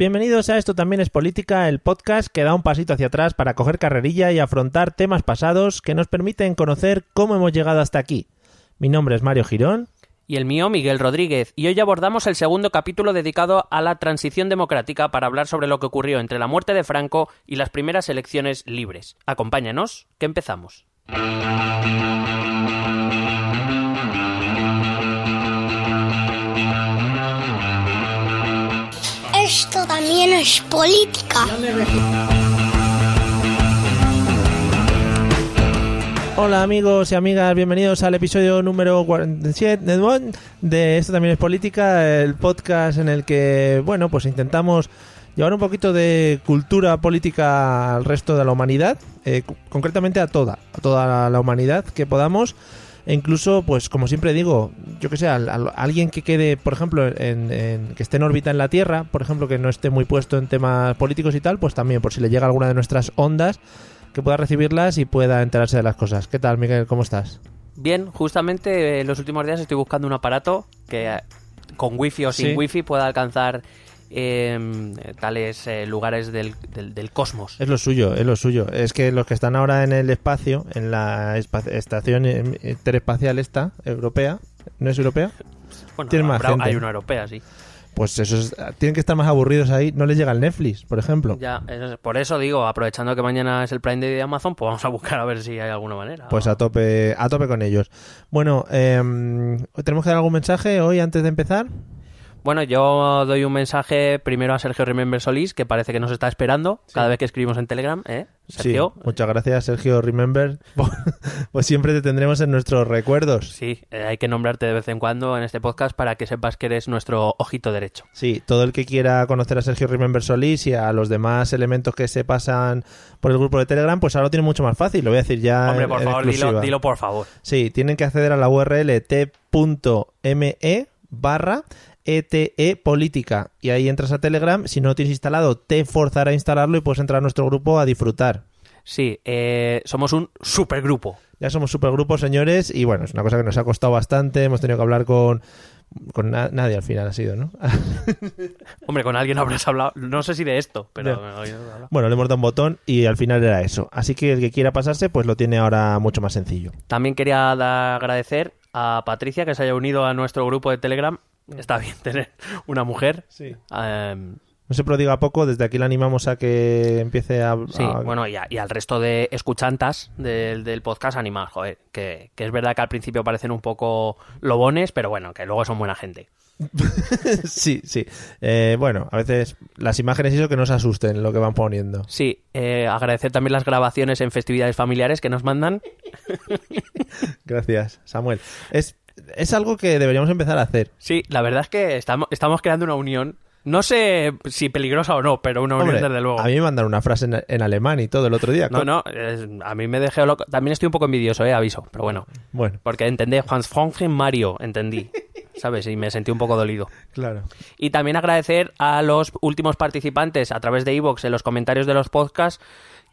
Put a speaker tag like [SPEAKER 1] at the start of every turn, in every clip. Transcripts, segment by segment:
[SPEAKER 1] Bienvenidos a Esto también es política, el podcast que da un pasito hacia atrás para coger carrerilla y afrontar temas pasados que nos permiten conocer cómo hemos llegado hasta aquí. Mi nombre es Mario Girón.
[SPEAKER 2] Y el mío, Miguel Rodríguez. Y hoy abordamos el segundo capítulo dedicado a la transición democrática para hablar sobre lo que ocurrió entre la muerte de Franco y las primeras elecciones libres. Acompáñanos, que empezamos.
[SPEAKER 3] También es política.
[SPEAKER 1] Hola amigos y amigas, bienvenidos al episodio número 47 de- Esto también es política, el podcast en el que, bueno, pues intentamos llevar un poquito de cultura política al resto de la humanidad, eh, concretamente a toda, a toda la humanidad que podamos. E incluso, pues como siempre digo, yo que sé, al- al- alguien que quede, por ejemplo, en, en- que esté en órbita en la Tierra, por ejemplo, que no esté muy puesto en temas políticos y tal, pues también, por si le llega alguna de nuestras ondas, que pueda recibirlas y pueda enterarse de las cosas. ¿Qué tal, Miguel? ¿Cómo estás?
[SPEAKER 2] Bien, justamente eh, en los últimos días estoy buscando un aparato que eh, con wifi o sin
[SPEAKER 1] Sí.
[SPEAKER 2] wifi pueda alcanzar eh, tales eh, lugares del, del- del cosmos.
[SPEAKER 1] Es lo suyo, es lo suyo. Es que los que están ahora en el espacio, en la estación eh, interespacial esta, europea, ¿no es europea?
[SPEAKER 2] Bueno,
[SPEAKER 1] tiene más gente.
[SPEAKER 2] hay una europea, sí.
[SPEAKER 1] Pues esos tienen que estar más aburridos ahí. No les llega el Netflix, por ejemplo.
[SPEAKER 2] Ya, es- por eso digo, aprovechando que mañana es el Prime Day de Amazon, pues vamos a buscar a ver si hay alguna manera.
[SPEAKER 1] Pues a tope, a tope con ellos. Bueno, em, ¿tenemos que dar algún mensaje hoy antes de empezar?
[SPEAKER 2] Bueno, yo doy un mensaje primero a Sergio Remember Solís, que parece que nos está esperando cada vez que escribimos en Telegram, ¿eh? Sergio.
[SPEAKER 1] Sí, muchas gracias, Sergio Remember. pues siempre te tendremos en nuestros recuerdos.
[SPEAKER 2] Sí, eh, hay que nombrarte de vez en cuando en este podcast para que sepas que eres nuestro ojito derecho.
[SPEAKER 1] Sí, todo el que quiera conocer a Sergio Remember Solís y a los demás elementos que se pasan por el grupo de Telegram, pues ahora lo tiene mucho más fácil. Lo voy a decir ya.
[SPEAKER 2] Hombre,
[SPEAKER 1] en-
[SPEAKER 2] por
[SPEAKER 1] en
[SPEAKER 2] favor, dilo, dilo por favor.
[SPEAKER 1] Sí, tienen que acceder a la URL t.me barra ETE Política. Y ahí entras a Telegram. Si no lo tienes instalado, te forzará a instalarlo y puedes entrar a nuestro grupo a disfrutar.
[SPEAKER 2] Sí, eh, somos un supergrupo.
[SPEAKER 1] Ya somos supergrupos, señores, y bueno, es una cosa que nos ha costado bastante. Hemos tenido que hablar con. Con na- nadie al final ha sido, ¿no?
[SPEAKER 2] Hombre, con alguien habrás hablado, no sé si de esto, pero...
[SPEAKER 1] bueno, le hemos dado un botón y al final era eso. Así que el que quiera pasarse, pues lo tiene ahora mucho más sencillo.
[SPEAKER 2] También quería agradecer a Patricia que se haya unido a nuestro grupo de Telegram. Está bien tener una mujer.
[SPEAKER 1] Sí.
[SPEAKER 2] Em,
[SPEAKER 1] No se prodiga poco, desde aquí le animamos a que empiece a.
[SPEAKER 2] Sí,
[SPEAKER 1] a-
[SPEAKER 2] bueno, y, a- y al resto de escuchantas del, del podcast animados, joder, que, que es verdad que al principio parecen un poco lobones, pero bueno, que luego son buena gente.
[SPEAKER 1] sí, sí. Eh, bueno, a veces las imágenes y eso que no se asusten lo que van poniendo.
[SPEAKER 2] Sí, eh, agradecer también las grabaciones en festividades familiares que nos mandan.
[SPEAKER 1] Gracias, Samuel. Es, es algo que deberíamos empezar a hacer.
[SPEAKER 2] Sí, la verdad es que estamos, estamos creando una unión, no sé si peligrosa o no, pero una unión
[SPEAKER 1] Hombre,
[SPEAKER 2] desde luego.
[SPEAKER 1] A mí me mandaron una frase en, en alemán y todo el otro día.
[SPEAKER 2] No, no, es- a mí me dejé loco. También estoy un poco envidioso, eh, aviso, pero bueno.
[SPEAKER 1] Bueno,
[SPEAKER 2] Porque entendí Juan Franklin Mario, entendí. ¿Sabes? Y me sentí un poco dolido.
[SPEAKER 1] claro.
[SPEAKER 2] Y también agradecer a los últimos participantes a través de iVoox en los comentarios de los podcasts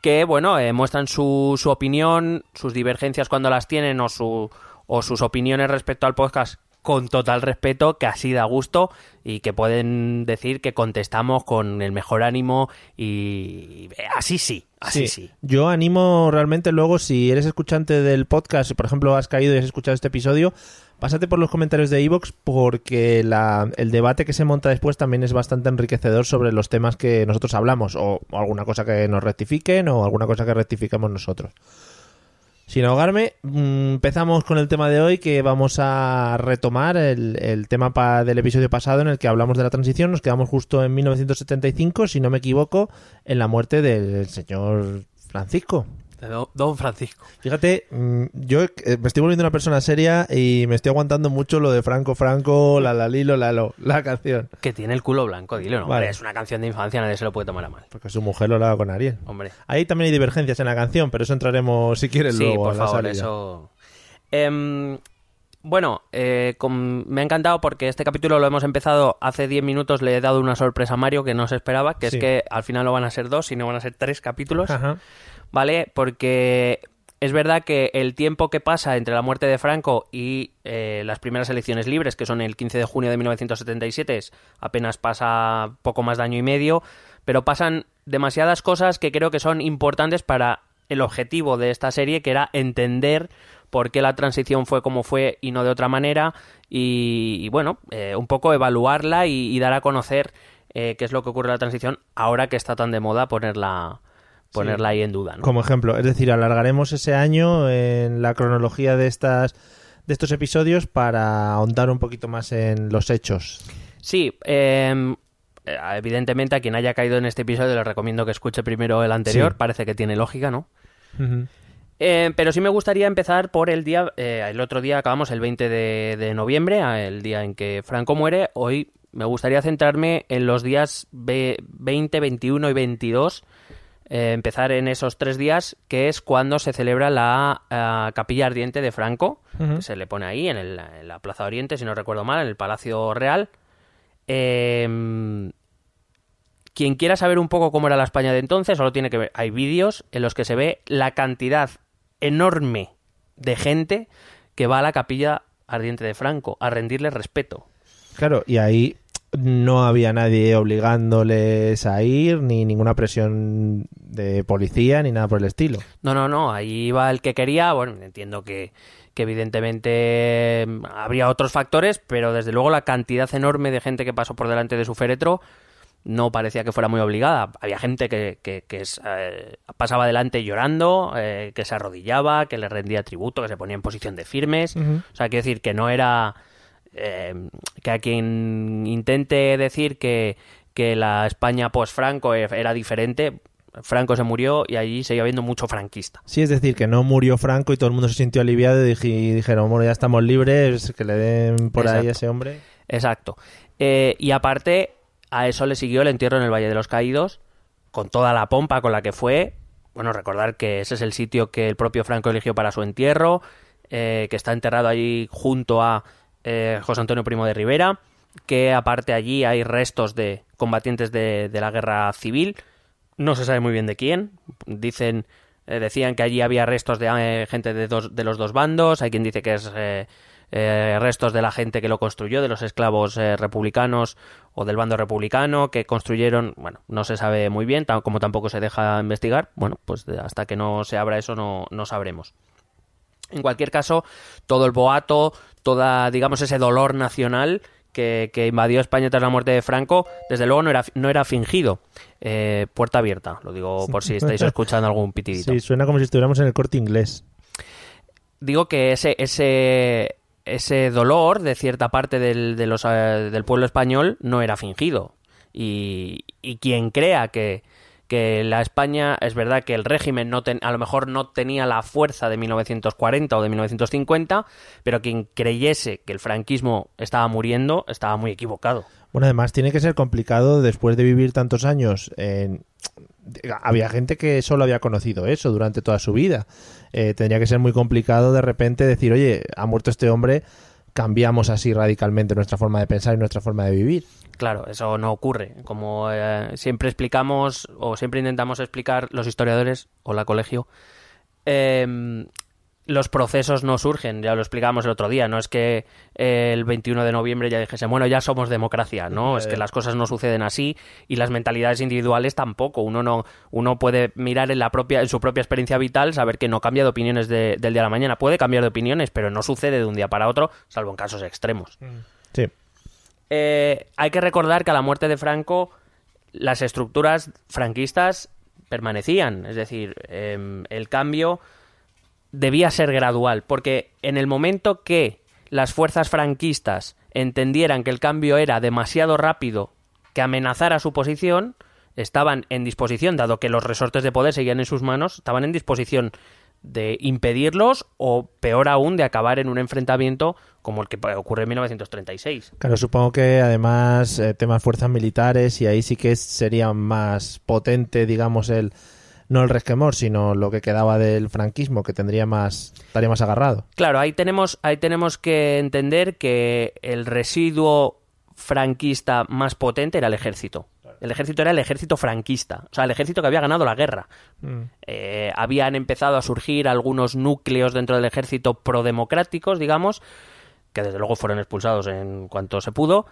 [SPEAKER 2] que, bueno, eh, muestran su, su opinión, sus divergencias cuando las tienen o, su, o sus opiniones respecto al podcast con total respeto, que así da gusto y que pueden decir que contestamos con el mejor ánimo y así sí, así sí.
[SPEAKER 1] Yo animo realmente luego, si eres escuchante del podcast, si por ejemplo has caído y has escuchado este episodio, pásate por los comentarios de Evox porque la- el debate que se monta después también es bastante enriquecedor sobre los temas que nosotros hablamos, o, o alguna cosa que nos rectifiquen o alguna cosa que rectificamos nosotros. Sin ahogarme, mm, empezamos con el tema de hoy que vamos a retomar el, tema pa- del episodio pasado en el que hablamos de la transición. Nos quedamos justo en 1975, si no me equivoco, en la muerte del señor Francisco.
[SPEAKER 2] De Don- Don Francisco.
[SPEAKER 1] Fíjate, mm, yo eh, me estoy volviendo una persona seria y me estoy aguantando mucho lo de Franco Franco, la la lilo, la lo, la canción.
[SPEAKER 2] Que tiene el culo blanco, dilo, no.
[SPEAKER 1] Vale.
[SPEAKER 2] hombre, es una canción de infancia, nadie se lo puede tomar a mal.
[SPEAKER 1] Porque su mujer lo hablaba con Ariel.
[SPEAKER 2] Hombre.
[SPEAKER 1] Ahí también hay divergencias en la canción, pero eso entraremos si quieres
[SPEAKER 2] Sí,
[SPEAKER 1] luego
[SPEAKER 2] por
[SPEAKER 1] a la
[SPEAKER 2] favor,
[SPEAKER 1] salida.
[SPEAKER 2] eso. Em, bueno, eh, me ha encantado porque este capítulo lo hemos empezado hace 10 minutos. Le he dado una sorpresa a Mario que no se esperaba, que
[SPEAKER 1] Sí.
[SPEAKER 2] es que al final no van a ser dos, sino van a ser tres capítulos.
[SPEAKER 1] Ajá.
[SPEAKER 2] ¿Vale? Porque es verdad que el tiempo que pasa entre la muerte de Franco y eh, las primeras elecciones libres, que son el 15 de junio de 1977, es- apenas pasa poco más de año y medio, pero pasan demasiadas cosas que creo que son importantes para el objetivo de esta serie, que era entender por qué la transición fue como fue y no de otra manera, y, bueno, eh, un poco evaluarla y, y dar a conocer eh, qué es lo que ocurre en la transición ahora que está tan de moda ponerla, ponerla ahí en duda. ¿no?
[SPEAKER 1] Como ejemplo, es decir, alargaremos ese año en la cronología de estas de estos episodios para ahondar un poquito más en los hechos.
[SPEAKER 2] Sí, eh, eh, evidentemente a quien haya caído en este episodio le recomiendo que escuche primero el anterior,
[SPEAKER 1] Sí.
[SPEAKER 2] parece que tiene lógica, ¿no? Eh, pero sí me gustaría empezar por el día, eh, el otro día acabamos el 20 de, de noviembre, el día en que Franco muere, hoy me gustaría centrarme en los días ve- 20, 21 y 22, eh, empezar en esos tres días, que es cuando se celebra la eh, capilla ardiente de Franco, que se le pone ahí en, el- en la Plaza Oriente, si no recuerdo mal, en el Palacio Real. Eh, quien quiera saber un poco cómo era la España de entonces, solo tiene que ver. Hay vídeos en los que se ve la cantidad enorme de gente que va a la capilla ardiente de Franco a rendirle respeto.
[SPEAKER 1] Claro, y ahí no había nadie obligándoles a ir, ni ninguna presión de policía, ni nada por el estilo.
[SPEAKER 2] No, no, no, ahí iba el que quería. Bueno, entiendo que, que evidentemente mm, habría otros factores, pero desde luego la cantidad enorme de gente que pasó por delante de su féretro no parecía que fuera muy obligada. Había gente que, que, que eh, pasaba adelante llorando, eh, que se arrodillaba, que le rendía tributo, que se ponía en posición de firmes. O sea, quiero decir que no era... eh, que a quien intente decir que, que la España post-Franco e- era diferente, Franco se murió y allí seguía habiendo mucho franquista.
[SPEAKER 1] Sí, es decir, que no murió Franco y todo el mundo se sintió aliviado y, dij- y dijeron, bueno, ya estamos libres, que le den por ahí a ese hombre.
[SPEAKER 2] Exacto. Eh, y aparte, a eso le siguió el entierro en el Valle de los Caídos, con toda la pompa con la que fue. Bueno, recordar que ese es el sitio que el propio Franco eligió para su entierro, eh, que está enterrado allí junto a eh, José Antonio Primo de Rivera, que aparte allí hay restos de combatientes de, de la guerra civil. No se sabe muy bien de quién. Dicen, eh, decían que allí había restos de eh, gente de, dos, de los dos bandos. Hay quien dice que es eh, eh, restos de la gente que lo construyó, de los esclavos republicanos o del bando republicano que construyeron. Bueno, no se sabe muy bien, como tampoco se deja investigar. Bueno, pues hasta que no se abra eso no, no sabremos. En cualquier caso, todo el boato, toda, digamos, ese dolor nacional que, que invadió España tras la muerte de Franco, desde luego no era, no era fingido. Eh, puerta abierta, lo digo por si estáis escuchando algún pitidito.
[SPEAKER 1] Sí, suena como si estuviéramos en el corte inglés.
[SPEAKER 2] Digo que ese, ese, ese dolor de cierta parte del, de los, eh, del pueblo español no era fingido. Y, y quien crea que, que la España, es verdad que el régimen no ten- a lo mejor no tenía la fuerza de 1940 o de 1950, pero quien creyese que el franquismo estaba muriendo estaba muy equivocado.
[SPEAKER 1] Bueno, además tiene que ser complicado después de vivir tantos años. Había gente que solo había conocido eso durante toda su vida. Eh, tendría que ser muy complicado de repente decir, oye, ha muerto este hombre, cambiamos así radicalmente nuestra forma de pensar y nuestra forma de vivir.
[SPEAKER 2] Claro, eso no ocurre. Como eh, siempre explicamos o siempre intentamos explicar los historiadores o la colegio, eh, los procesos no surgen, ya lo explicamos el otro día, no es que eh, el 21 de noviembre ya dijese, bueno, ya somos democracia, no, es que las cosas no suceden así y las mentalidades individuales tampoco. Uno no uno puede mirar en la propia en su propia experiencia vital, saber que no cambia de opiniones de- del día a la mañana, puede cambiar de opiniones, pero no sucede de un día para otro, salvo en casos extremos.
[SPEAKER 1] Sí.
[SPEAKER 2] Eh, hay que recordar que a la muerte de Franco las estructuras franquistas permanecían, es decir, em, el cambio debía ser gradual, porque en el momento que las fuerzas franquistas entendieran que el cambio era demasiado rápido, que amenazara su posición, estaban en disposición, dado que los resortes de poder seguían en sus manos, estaban en disposición de impedirlos o, peor aún, de acabar en un enfrentamiento como el que ocurre en 1936.
[SPEAKER 1] Claro, supongo que además eh, temas fuerzas militares y ahí sí que sería más potente, digamos, el no el resquemor, sino lo que quedaba del franquismo, que tendría más estaría más agarrado.
[SPEAKER 2] Claro, ahí tenemos, ahí tenemos que entender que el residuo franquista más potente era el ejército. El ejército era el ejército franquista, o sea, el ejército que había ganado la guerra.
[SPEAKER 1] Mm.
[SPEAKER 2] Eh, habían empezado a surgir algunos núcleos dentro del ejército prodemocráticos, digamos, que desde luego fueron expulsados en cuanto se pudo,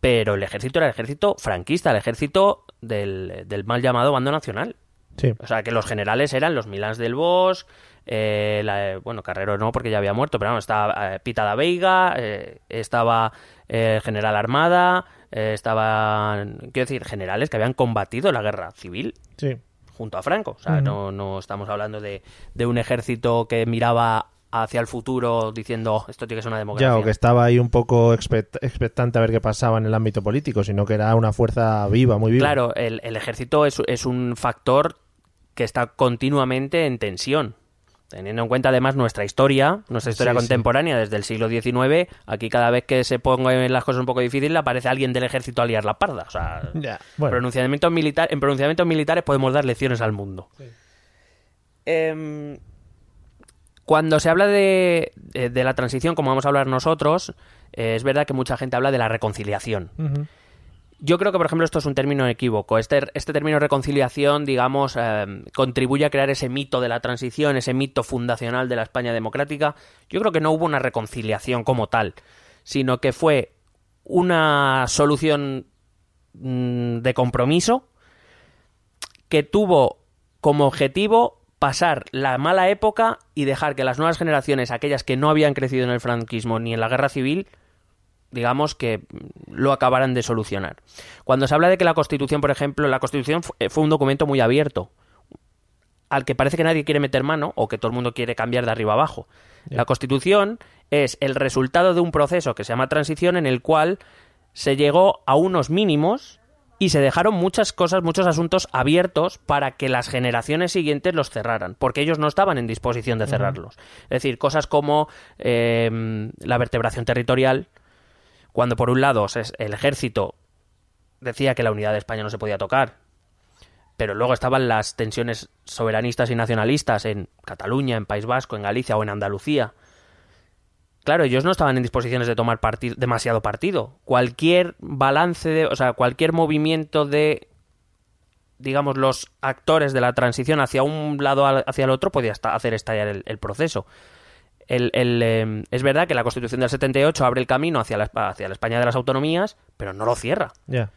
[SPEAKER 2] pero el ejército era el ejército franquista, el ejército del, del mal llamado bando nacional.
[SPEAKER 1] Sí.
[SPEAKER 2] O sea, que los generales eran los Milans del Bosch, eh, la- bueno, Carrero no, porque ya había muerto, pero vamos, estaba eh, Pita da Veiga, eh, estaba eh, el general Armada, eh, estaban, quiero decir, generales que habían combatido la guerra civil
[SPEAKER 1] Sí.
[SPEAKER 2] junto a Franco. O sea,
[SPEAKER 1] Ujú.
[SPEAKER 2] no, no estamos hablando de, de un ejército que miraba hacia el futuro diciendo "Oh, esto tiene que ser una democracia.
[SPEAKER 1] Ya, o que estaba ahí un poco expect- expectante a ver qué pasaba en el ámbito político, sino que era una fuerza viva, muy viva.
[SPEAKER 2] Claro, el, el ejército es, es un factor que está continuamente en tensión. Teniendo en cuenta además nuestra historia, nuestra historia
[SPEAKER 1] Sí, sí.
[SPEAKER 2] contemporánea desde el siglo XIX, aquí cada vez que se pongan las cosas un poco difíciles aparece alguien del ejército a liar la parda. O sea,
[SPEAKER 1] bueno.
[SPEAKER 2] pronunciamientos militar, en pronunciamientos militares podemos dar lecciones al mundo. Em, cuando se habla de, de- de la transición, como vamos a hablar nosotros, eh, es verdad que mucha gente habla de la reconciliación. Yo creo que, por ejemplo, esto es un término equívoco. Este, este término reconciliación, digamos, eh, contribuye a crear ese mito de la transición, ese mito fundacional de la España democrática. Yo creo que no hubo una reconciliación como tal, sino que fue una solución mm, de compromiso que tuvo como objetivo pasar la mala época y dejar que las nuevas generaciones, aquellas que no habían crecido en el franquismo ni en la guerra civil, digamos que lo acabaran de solucionar. Cuando se habla de que la Constitución, por ejemplo, la Constitución eh, fue un documento muy abierto, al que parece que nadie quiere meter mano o que todo el mundo quiere cambiar de arriba abajo. La Constitución es el resultado de un proceso que se llama transición en el cual se llegó a unos mínimos y se dejaron muchas cosas, muchos asuntos abiertos para que las generaciones siguientes los cerraran, porque ellos no estaban en disposición de cerrarlos. Es decir, cosas como eh, la vertebración territorial, cuando por un lado el ejército decía que la unidad de España no se podía tocar, pero luego estaban las tensiones soberanistas y nacionalistas en Cataluña, en País Vasco, en Galicia o en Andalucía. Claro, ellos no estaban en disposiciones de tomar demasiado partido. Cualquier balance, de, o sea, cualquier movimiento de, digamos, los actores de la transición hacia un lado hacia el otro podía hacer estallar el proceso. El- el, eh, es verdad que la Constitución del 78 abre el camino hacia la, hacia la España de las autonomías, pero no lo cierra.
[SPEAKER 1] Ya.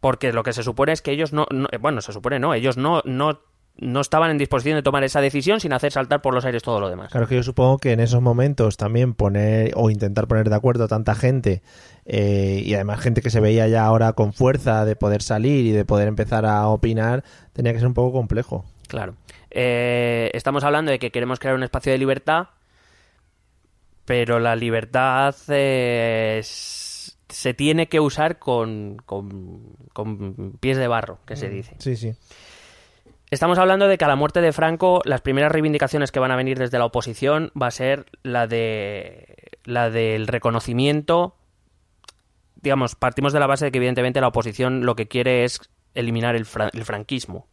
[SPEAKER 2] Porque lo que se supone es que ellos no, no- eh, bueno, se supone no, ellos no, no, no estaban en disposición de tomar esa decisión sin hacer saltar por los aires todo lo demás.
[SPEAKER 1] Claro que yo supongo que en esos momentos también poner o intentar poner de acuerdo a tanta gente eh, y además gente que se veía ya ahora con fuerza de poder salir y de poder empezar a opinar tenía que ser un poco complejo.
[SPEAKER 2] Claro. Eh, estamos hablando de que queremos crear un espacio de libertad, pero la libertad eh, se tiene que usar con, con, con pies de barro, que se dice.
[SPEAKER 1] Sí, sí.
[SPEAKER 2] Estamos hablando de que a la muerte de Franco las primeras reivindicaciones que van a venir desde la oposición va a ser la de la del reconocimiento. Digamos, partimos de la base de que evidentemente la oposición lo que quiere es eliminar el, fra- el franquismo,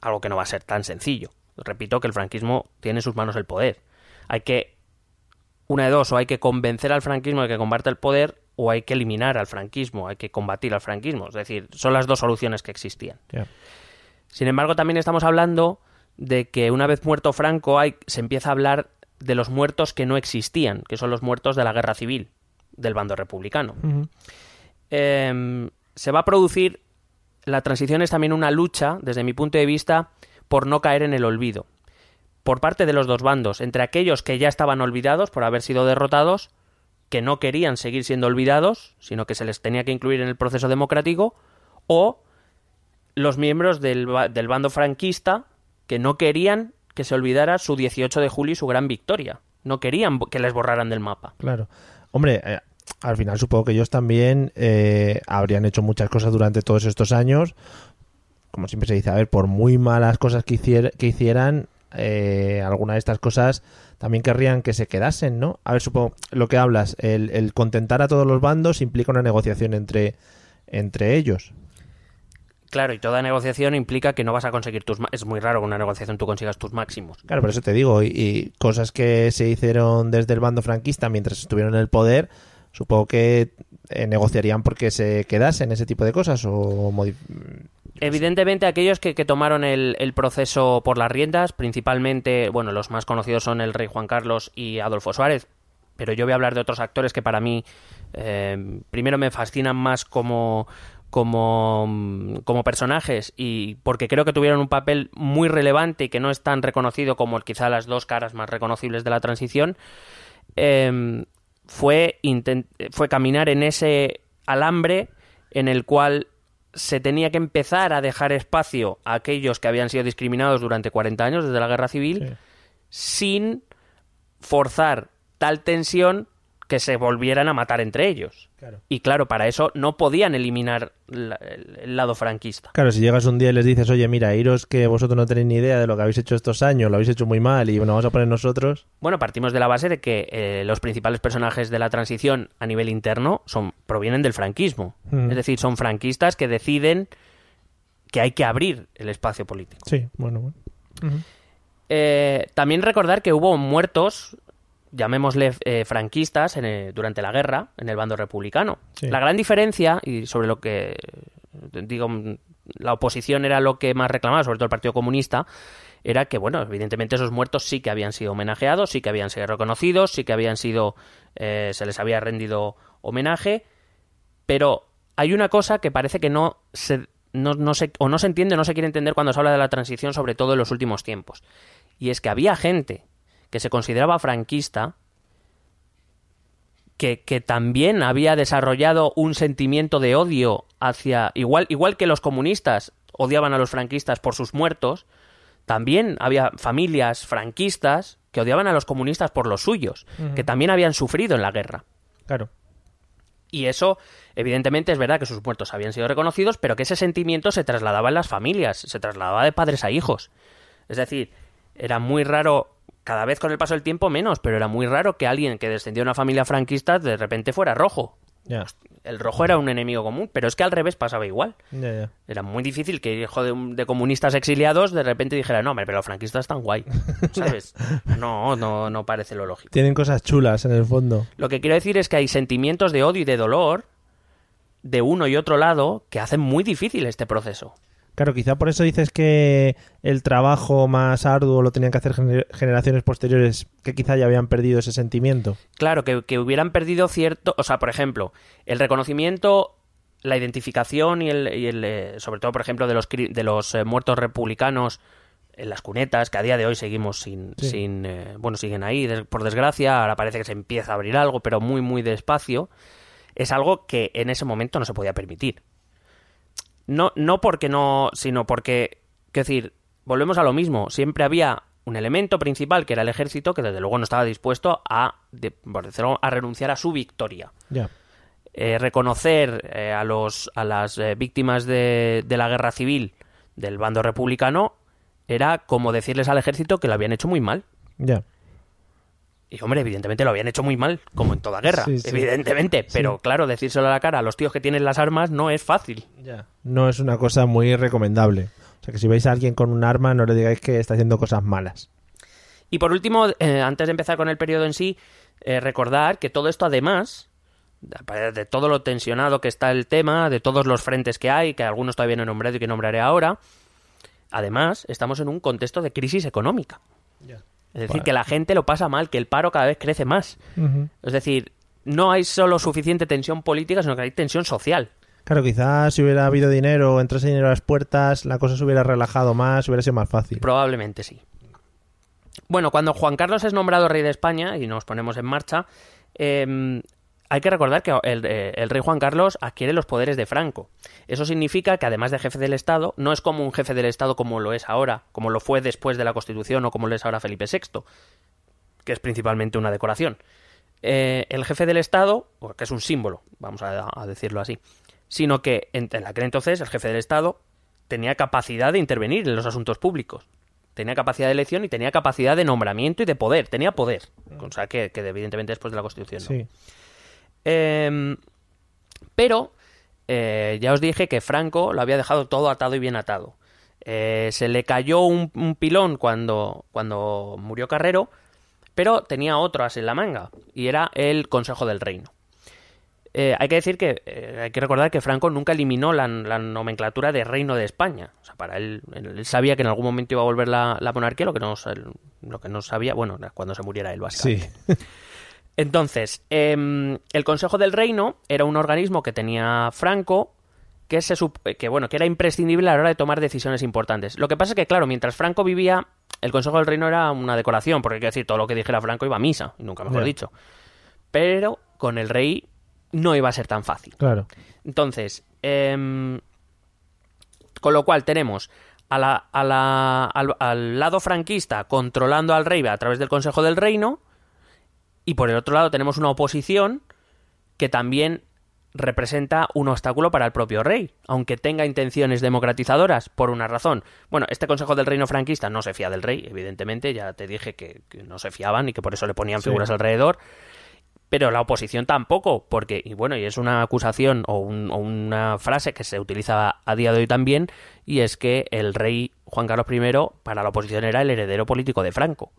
[SPEAKER 2] algo que no va a ser tan sencillo. Repito que el franquismo tiene en sus manos el poder. Hay que una de dos, o hay que convencer al franquismo de que combate el poder, o hay que eliminar al franquismo, hay que combatir al franquismo. Es decir, son las dos soluciones que existían. Sin embargo, también estamos hablando de que una vez muerto Franco hay, se empieza a hablar de los muertos que no existían, que son los muertos de la guerra civil, del bando republicano. Eh, se va a producir, la transición es también una lucha, desde mi punto de vista, por no caer en el olvido. Por parte de los dos bandos, entre aquellos que ya estaban olvidados por haber sido derrotados, que no querían seguir siendo olvidados, sino que se les tenía que incluir en el proceso democrático, o los miembros del, del bando franquista que no querían que se olvidara su 18 de julio y su gran victoria. No querían que les borraran del mapa.
[SPEAKER 1] Claro. Hombre, eh, al final supongo que ellos también eh, habrían hecho muchas cosas durante todos estos años. Como siempre se dice, a ver, por muy malas cosas que, hicier- que hicieran, eh, alguna de estas cosas también querrían que se quedasen, ¿no? A ver, supongo, lo que hablas, el, el contentar a todos los bandos implica una negociación entre, entre ellos.
[SPEAKER 2] Claro, y toda negociación implica que no vas a conseguir tus... Es muy raro que una negociación tú consigas tus máximos.
[SPEAKER 1] Claro, por eso te digo, y, y cosas que se hicieron desde el bando franquista mientras estuvieron en el poder, supongo que eh, negociarían porque se quedasen ese tipo de cosas o
[SPEAKER 2] Evidentemente, aquellos que, que tomaron el, el proceso por las riendas, principalmente, bueno, los más conocidos son el rey Juan Carlos y Adolfo Suárez, pero yo voy a hablar de otros actores que para mí, eh, primero me fascinan más como, como, como personajes y porque creo que tuvieron un papel muy relevante y que no es tan reconocido como quizá las dos caras más reconocibles de la transición, eh, fue, fue caminar en ese alambre en el cual se tenía que empezar a dejar espacio a aquellos que habían sido discriminados durante 40 años desde la guerra civil sin forzar tal tensión que se volvieran a matar entre ellos.
[SPEAKER 1] Claro.
[SPEAKER 2] Y claro, para eso no podían eliminar la- el, el lado franquista.
[SPEAKER 1] Claro, si llegas un día y les dices, oye, mira, iros que vosotros no tenéis ni idea de lo que habéis hecho estos años, lo habéis hecho muy mal y bueno, vamos a poner nosotros.
[SPEAKER 2] Bueno, partimos de la base de que eh, los principales personajes de la transición a nivel interno son provienen del franquismo.
[SPEAKER 1] Mm.
[SPEAKER 2] Es decir, son franquistas que deciden que hay que abrir el espacio político.
[SPEAKER 1] Sí, bueno, bueno.
[SPEAKER 2] Eh, también recordar que hubo muertos, llamémosle eh, franquistas, en el- durante la guerra en el bando republicano.
[SPEAKER 1] Sí.
[SPEAKER 2] La gran diferencia, y sobre lo que digo, la oposición era lo que más reclamaba, sobre todo el Partido Comunista, era que, bueno, evidentemente esos muertos sí que habían sido homenajeados, sí que habían sido reconocidos, sí que habían sido, eh, se les había rendido homenaje, pero hay una cosa que parece que no se, no, no se, o no se entiende o no se quiere entender cuando se habla de la transición, sobre todo en los últimos tiempos. Y es que había gente que se consideraba franquista que, que también había desarrollado un sentimiento de odio hacia. Igual, igual que los comunistas odiaban a los franquistas por sus muertos, también había familias franquistas que odiaban a los comunistas por los suyos, que también habían sufrido en la guerra.
[SPEAKER 1] Claro.
[SPEAKER 2] Y eso, evidentemente, es verdad que sus muertos habían sido reconocidos, pero que ese sentimiento se trasladaba en las familias, se trasladaba de padres a hijos. Es decir, era muy raro, cada vez con el paso del tiempo menos, pero era muy raro que alguien que descendió de una familia franquista de repente fuera rojo. El rojo era un enemigo común, pero es que al revés pasaba igual. Era muy difícil que hijo de, un- de comunistas exiliados de repente dijera, no, hombre, pero los franquistas están guay. ¿Sabes? No, no, no parece lo lógico.
[SPEAKER 1] Tienen cosas chulas en el fondo.
[SPEAKER 2] Lo que quiero decir es que hay sentimientos de odio y de dolor de uno y otro lado que hacen muy difícil este proceso.
[SPEAKER 1] Claro, quizá por eso dices que el trabajo más arduo lo tenían que hacer gener- generaciones posteriores que quizá ya habían perdido ese sentimiento.
[SPEAKER 2] Claro, que, que hubieran perdido cierto... O sea, por ejemplo, el reconocimiento, la identificación y el... y el, eh, sobre todo, por ejemplo, de los, de los eh, muertos republicanos en las cunetas, que a día de hoy seguimos sin...
[SPEAKER 1] Sí.
[SPEAKER 2] sin eh, bueno, siguen ahí, por desgracia. Ahora parece que se empieza a abrir algo, pero muy, muy despacio. Es algo que en ese momento no se podía permitir. No, no porque no, sino porque, quiero decir, volvemos a lo mismo. Siempre había un elemento principal que era el ejército que desde luego no estaba dispuesto a, de- por decirlo, a renunciar a su victoria.
[SPEAKER 1] Ya.
[SPEAKER 2] Eh, reconocer eh, a, los, a las eh, víctimas de, de la guerra civil del bando republicano era como decirles al ejército que lo habían hecho muy mal.
[SPEAKER 1] Ya.
[SPEAKER 2] Y hombre, evidentemente lo habían hecho muy mal, como en toda guerra,
[SPEAKER 1] Sí, sí.
[SPEAKER 2] evidentemente. Pero claro, decírselo a la cara a los tíos que tienen las armas no es fácil.
[SPEAKER 1] Ya. No es una cosa muy recomendable. O sea que si veis a alguien con un arma, no le digáis que está haciendo cosas malas.
[SPEAKER 2] Y por último, eh, antes de empezar con el periodo en sí, eh, recordar que todo esto además, de, todo lo tensionado que está el tema, de todos los frentes que hay, que algunos todavía no he nombrado y que nombraré ahora, además estamos en un contexto de crisis económica. Es decir, que la gente lo pasa mal, que el paro cada vez crece más. Es decir, no hay solo suficiente tensión política, sino que hay tensión social.
[SPEAKER 1] Claro, quizás si hubiera habido dinero, entrase dinero a las puertas, la cosa se hubiera relajado más, hubiera sido más fácil.
[SPEAKER 2] Probablemente sí. Bueno, cuando Juan Carlos es nombrado rey de España y nos ponemos en marcha, eh, hay que recordar que el, eh, el rey Juan Carlos adquiere los poderes de Franco. Eso significa que además de jefe del Estado, no es como un jefe del Estado como lo es ahora, como lo fue después de la Constitución o como lo es ahora Felipe VI, que es principalmente una decoración. Eh, el jefe del Estado, que es un símbolo, vamos a, a decirlo así, sino que en, en aquel entonces el jefe del Estado tenía capacidad de intervenir en los asuntos públicos. Tenía capacidad de elección y tenía capacidad de nombramiento y de poder. Tenía poder. O sea, que, que evidentemente después de la Constitución no.
[SPEAKER 1] Sí.
[SPEAKER 2] Eh, pero ya os dije que Franco lo había dejado todo atado y bien atado. Eh, se le cayó un, pilón cuando, cuando murió Carrero, pero tenía otro as en la manga, y era el Consejo del Reino. Eh, hay que decir que eh, hay que recordar que Franco nunca eliminó la, la nomenclatura de Reino de España. O sea, para él, sabía que en algún momento iba a volver la, la monarquía, lo que, no, lo que no sabía, bueno, cuando se muriera él, básicamente.
[SPEAKER 1] Sí.
[SPEAKER 2] Entonces, em, el Consejo del Reino era un organismo que tenía Franco que, se, sup- que, bueno, que era imprescindible a la hora de tomar decisiones importantes. Lo que pasa es que, claro, mientras Franco vivía, el Consejo del Reino era una decoración, porque hay que decir, todo lo que dijera Franco iba a misa, y nunca mejor dicho. Pero con el rey no iba a ser tan fácil.
[SPEAKER 1] Claro.
[SPEAKER 2] Entonces, em, con lo cual tenemos a la- a la- al, al lado franquista controlando al rey a través del Consejo del Reino y por el otro lado tenemos una oposición que también representa un obstáculo para el propio rey, aunque tenga intenciones democratizadoras, por una razón. Bueno, este Consejo del Reino franquista no se fía del rey, evidentemente, ya te dije que, que no se fiaban y que por eso le ponían
[SPEAKER 1] Sí.
[SPEAKER 2] figuras alrededor, pero la oposición tampoco, porque, y bueno, y es una acusación o, un- o una frase que se utiliza a día de hoy también, y es que el rey Juan Carlos I para la oposición era el heredero político de Franco.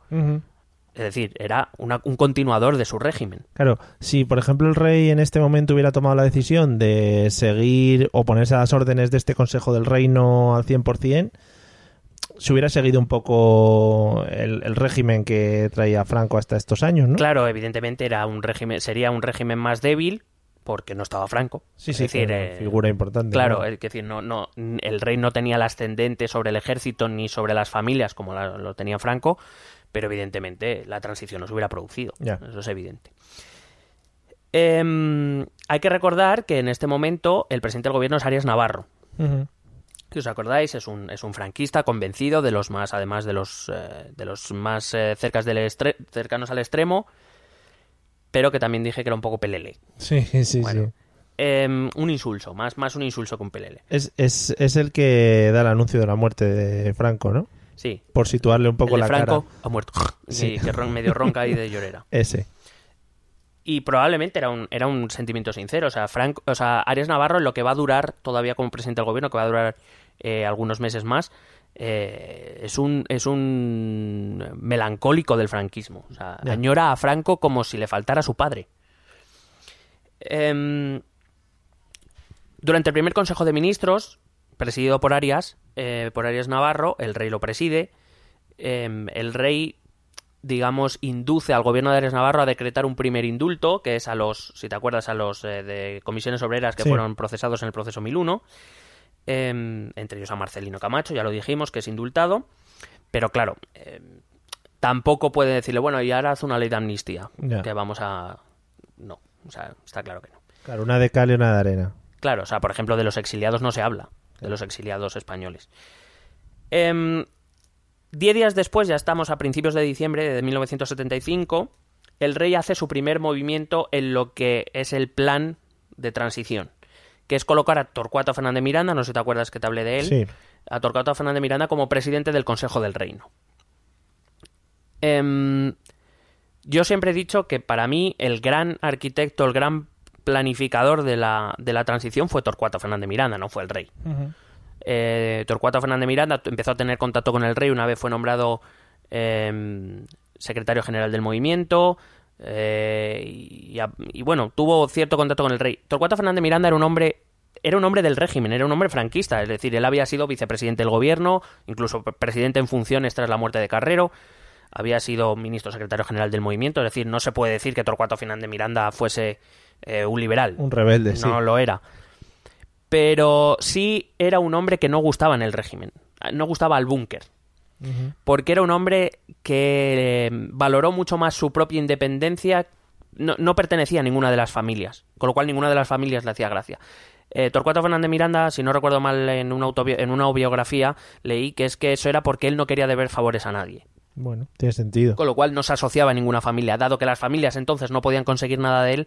[SPEAKER 2] Es decir, era una- un continuador de su régimen.
[SPEAKER 1] Claro, si por ejemplo el rey en este momento hubiera tomado la decisión de seguir o ponerse a las órdenes de este Consejo del Reino al 100%, se hubiera seguido un poco el, el régimen que traía Franco hasta estos años, ¿no?
[SPEAKER 2] Claro, evidentemente era un régimen, sería un régimen más débil porque no estaba Franco.
[SPEAKER 1] Sí,
[SPEAKER 2] Es
[SPEAKER 1] sí,
[SPEAKER 2] decir,
[SPEAKER 1] claro,
[SPEAKER 2] eh,
[SPEAKER 1] figura importante.
[SPEAKER 2] Claro,
[SPEAKER 1] ¿no?
[SPEAKER 2] es decir, no, no, el rey no tenía el ascendente sobre el ejército ni sobre las familias como la- lo tenía Franco, pero evidentemente la transición no se hubiera producido. Eso es evidente. Em, hay que recordar que en este momento el presidente del gobierno es Arias Navarro.
[SPEAKER 1] Ujú.
[SPEAKER 2] Si os acordáis, es un, es un franquista convencido de los más, además de los, eh, de los más eh, cercas del cercanos al extremo, pero que también dije que era un poco pelele.
[SPEAKER 1] Sí, sí,
[SPEAKER 2] Bueno.
[SPEAKER 1] sí.
[SPEAKER 2] Em, un insulso, más, más un insulso que un pelele.
[SPEAKER 1] Es, es, es el que da el anuncio de la muerte de Franco, ¿no?
[SPEAKER 2] Sí,
[SPEAKER 1] Por situarle un poco
[SPEAKER 2] el
[SPEAKER 1] la
[SPEAKER 2] de Franco
[SPEAKER 1] cara.
[SPEAKER 2] ha muerto.
[SPEAKER 1] Sí.
[SPEAKER 2] Sí, que ron- medio ronca y de llorera.
[SPEAKER 1] Ese.
[SPEAKER 2] Y probablemente era un, era un sentimiento sincero. O sea, Franco, o sea, Arias Navarro en lo que va a durar todavía como presidente del gobierno, que va a durar eh, algunos meses más, eh, es un es un melancólico del franquismo. O sea, añora a Franco como si le faltara su padre. Em, durante el primer Consejo de Ministros, presidido por Arias, eh, por Arias Navarro, el rey lo preside. em, el rey digamos, induce al gobierno de Arias Navarro a decretar un primer indulto, que es a los, si te acuerdas, a los eh, de comisiones obreras que
[SPEAKER 1] Sí.
[SPEAKER 2] fueron procesados en el proceso 1001, em, entre ellos a Marcelino Camacho, ya lo dijimos, que es indultado, pero claro, em, tampoco puede decirle, bueno, y ahora haz una ley de amnistía,
[SPEAKER 1] Ya.
[SPEAKER 2] que vamos a... No, o sea, está claro que no.
[SPEAKER 1] Claro, una de cal y una de arena.
[SPEAKER 2] Claro, o sea, por ejemplo, de los exiliados no se habla, de los exiliados españoles. Em, diez días después, ya estamos a principios de diciembre de 1975, el rey hace su primer movimiento en lo que es el plan de transición, que es colocar a Torcuato Fernández Miranda, no sé si te acuerdas que te hablé de él,
[SPEAKER 1] Sí.
[SPEAKER 2] a Torcuato Fernández Miranda como presidente del Consejo del Reino. Em, yo siempre he dicho que para mí el gran arquitecto, el gran planificador de la, de la transición fue Torcuato Fernández Miranda, no fue el rey. Eh, Torcuato Fernández Miranda empezó a tener contacto con el rey una vez fue nombrado em, secretario general del movimiento eh, y, y, bueno, tuvo cierto contacto con el rey. Torcuato Fernández Miranda era un hombre era un hombre del régimen, era un hombre franquista, es decir, él había sido vicepresidente del gobierno, incluso pre- presidente en funciones tras la muerte de Carrero, había sido ministro secretario general del movimiento, es decir, no se puede decir que Torcuato Fernández Miranda fuese eh, un liberal
[SPEAKER 1] Un rebelde, sí.
[SPEAKER 2] no lo era. Pero sí era un hombre que no gustaba en el régimen. No gustaba al búnker. Porque era un hombre que eh, valoró mucho más su propia independencia. No, no pertenecía a ninguna de las familias. Con lo cual ninguna de las familias le hacía gracia. Eh, Torcuato Fernández Miranda, si no recuerdo mal en una, en una biografía, leí que es que eso era porque él no quería deber favores a nadie.
[SPEAKER 1] Bueno, tiene sentido.
[SPEAKER 2] Con lo cual no se asociaba a ninguna familia. Dado que las familias entonces no podían conseguir nada de él,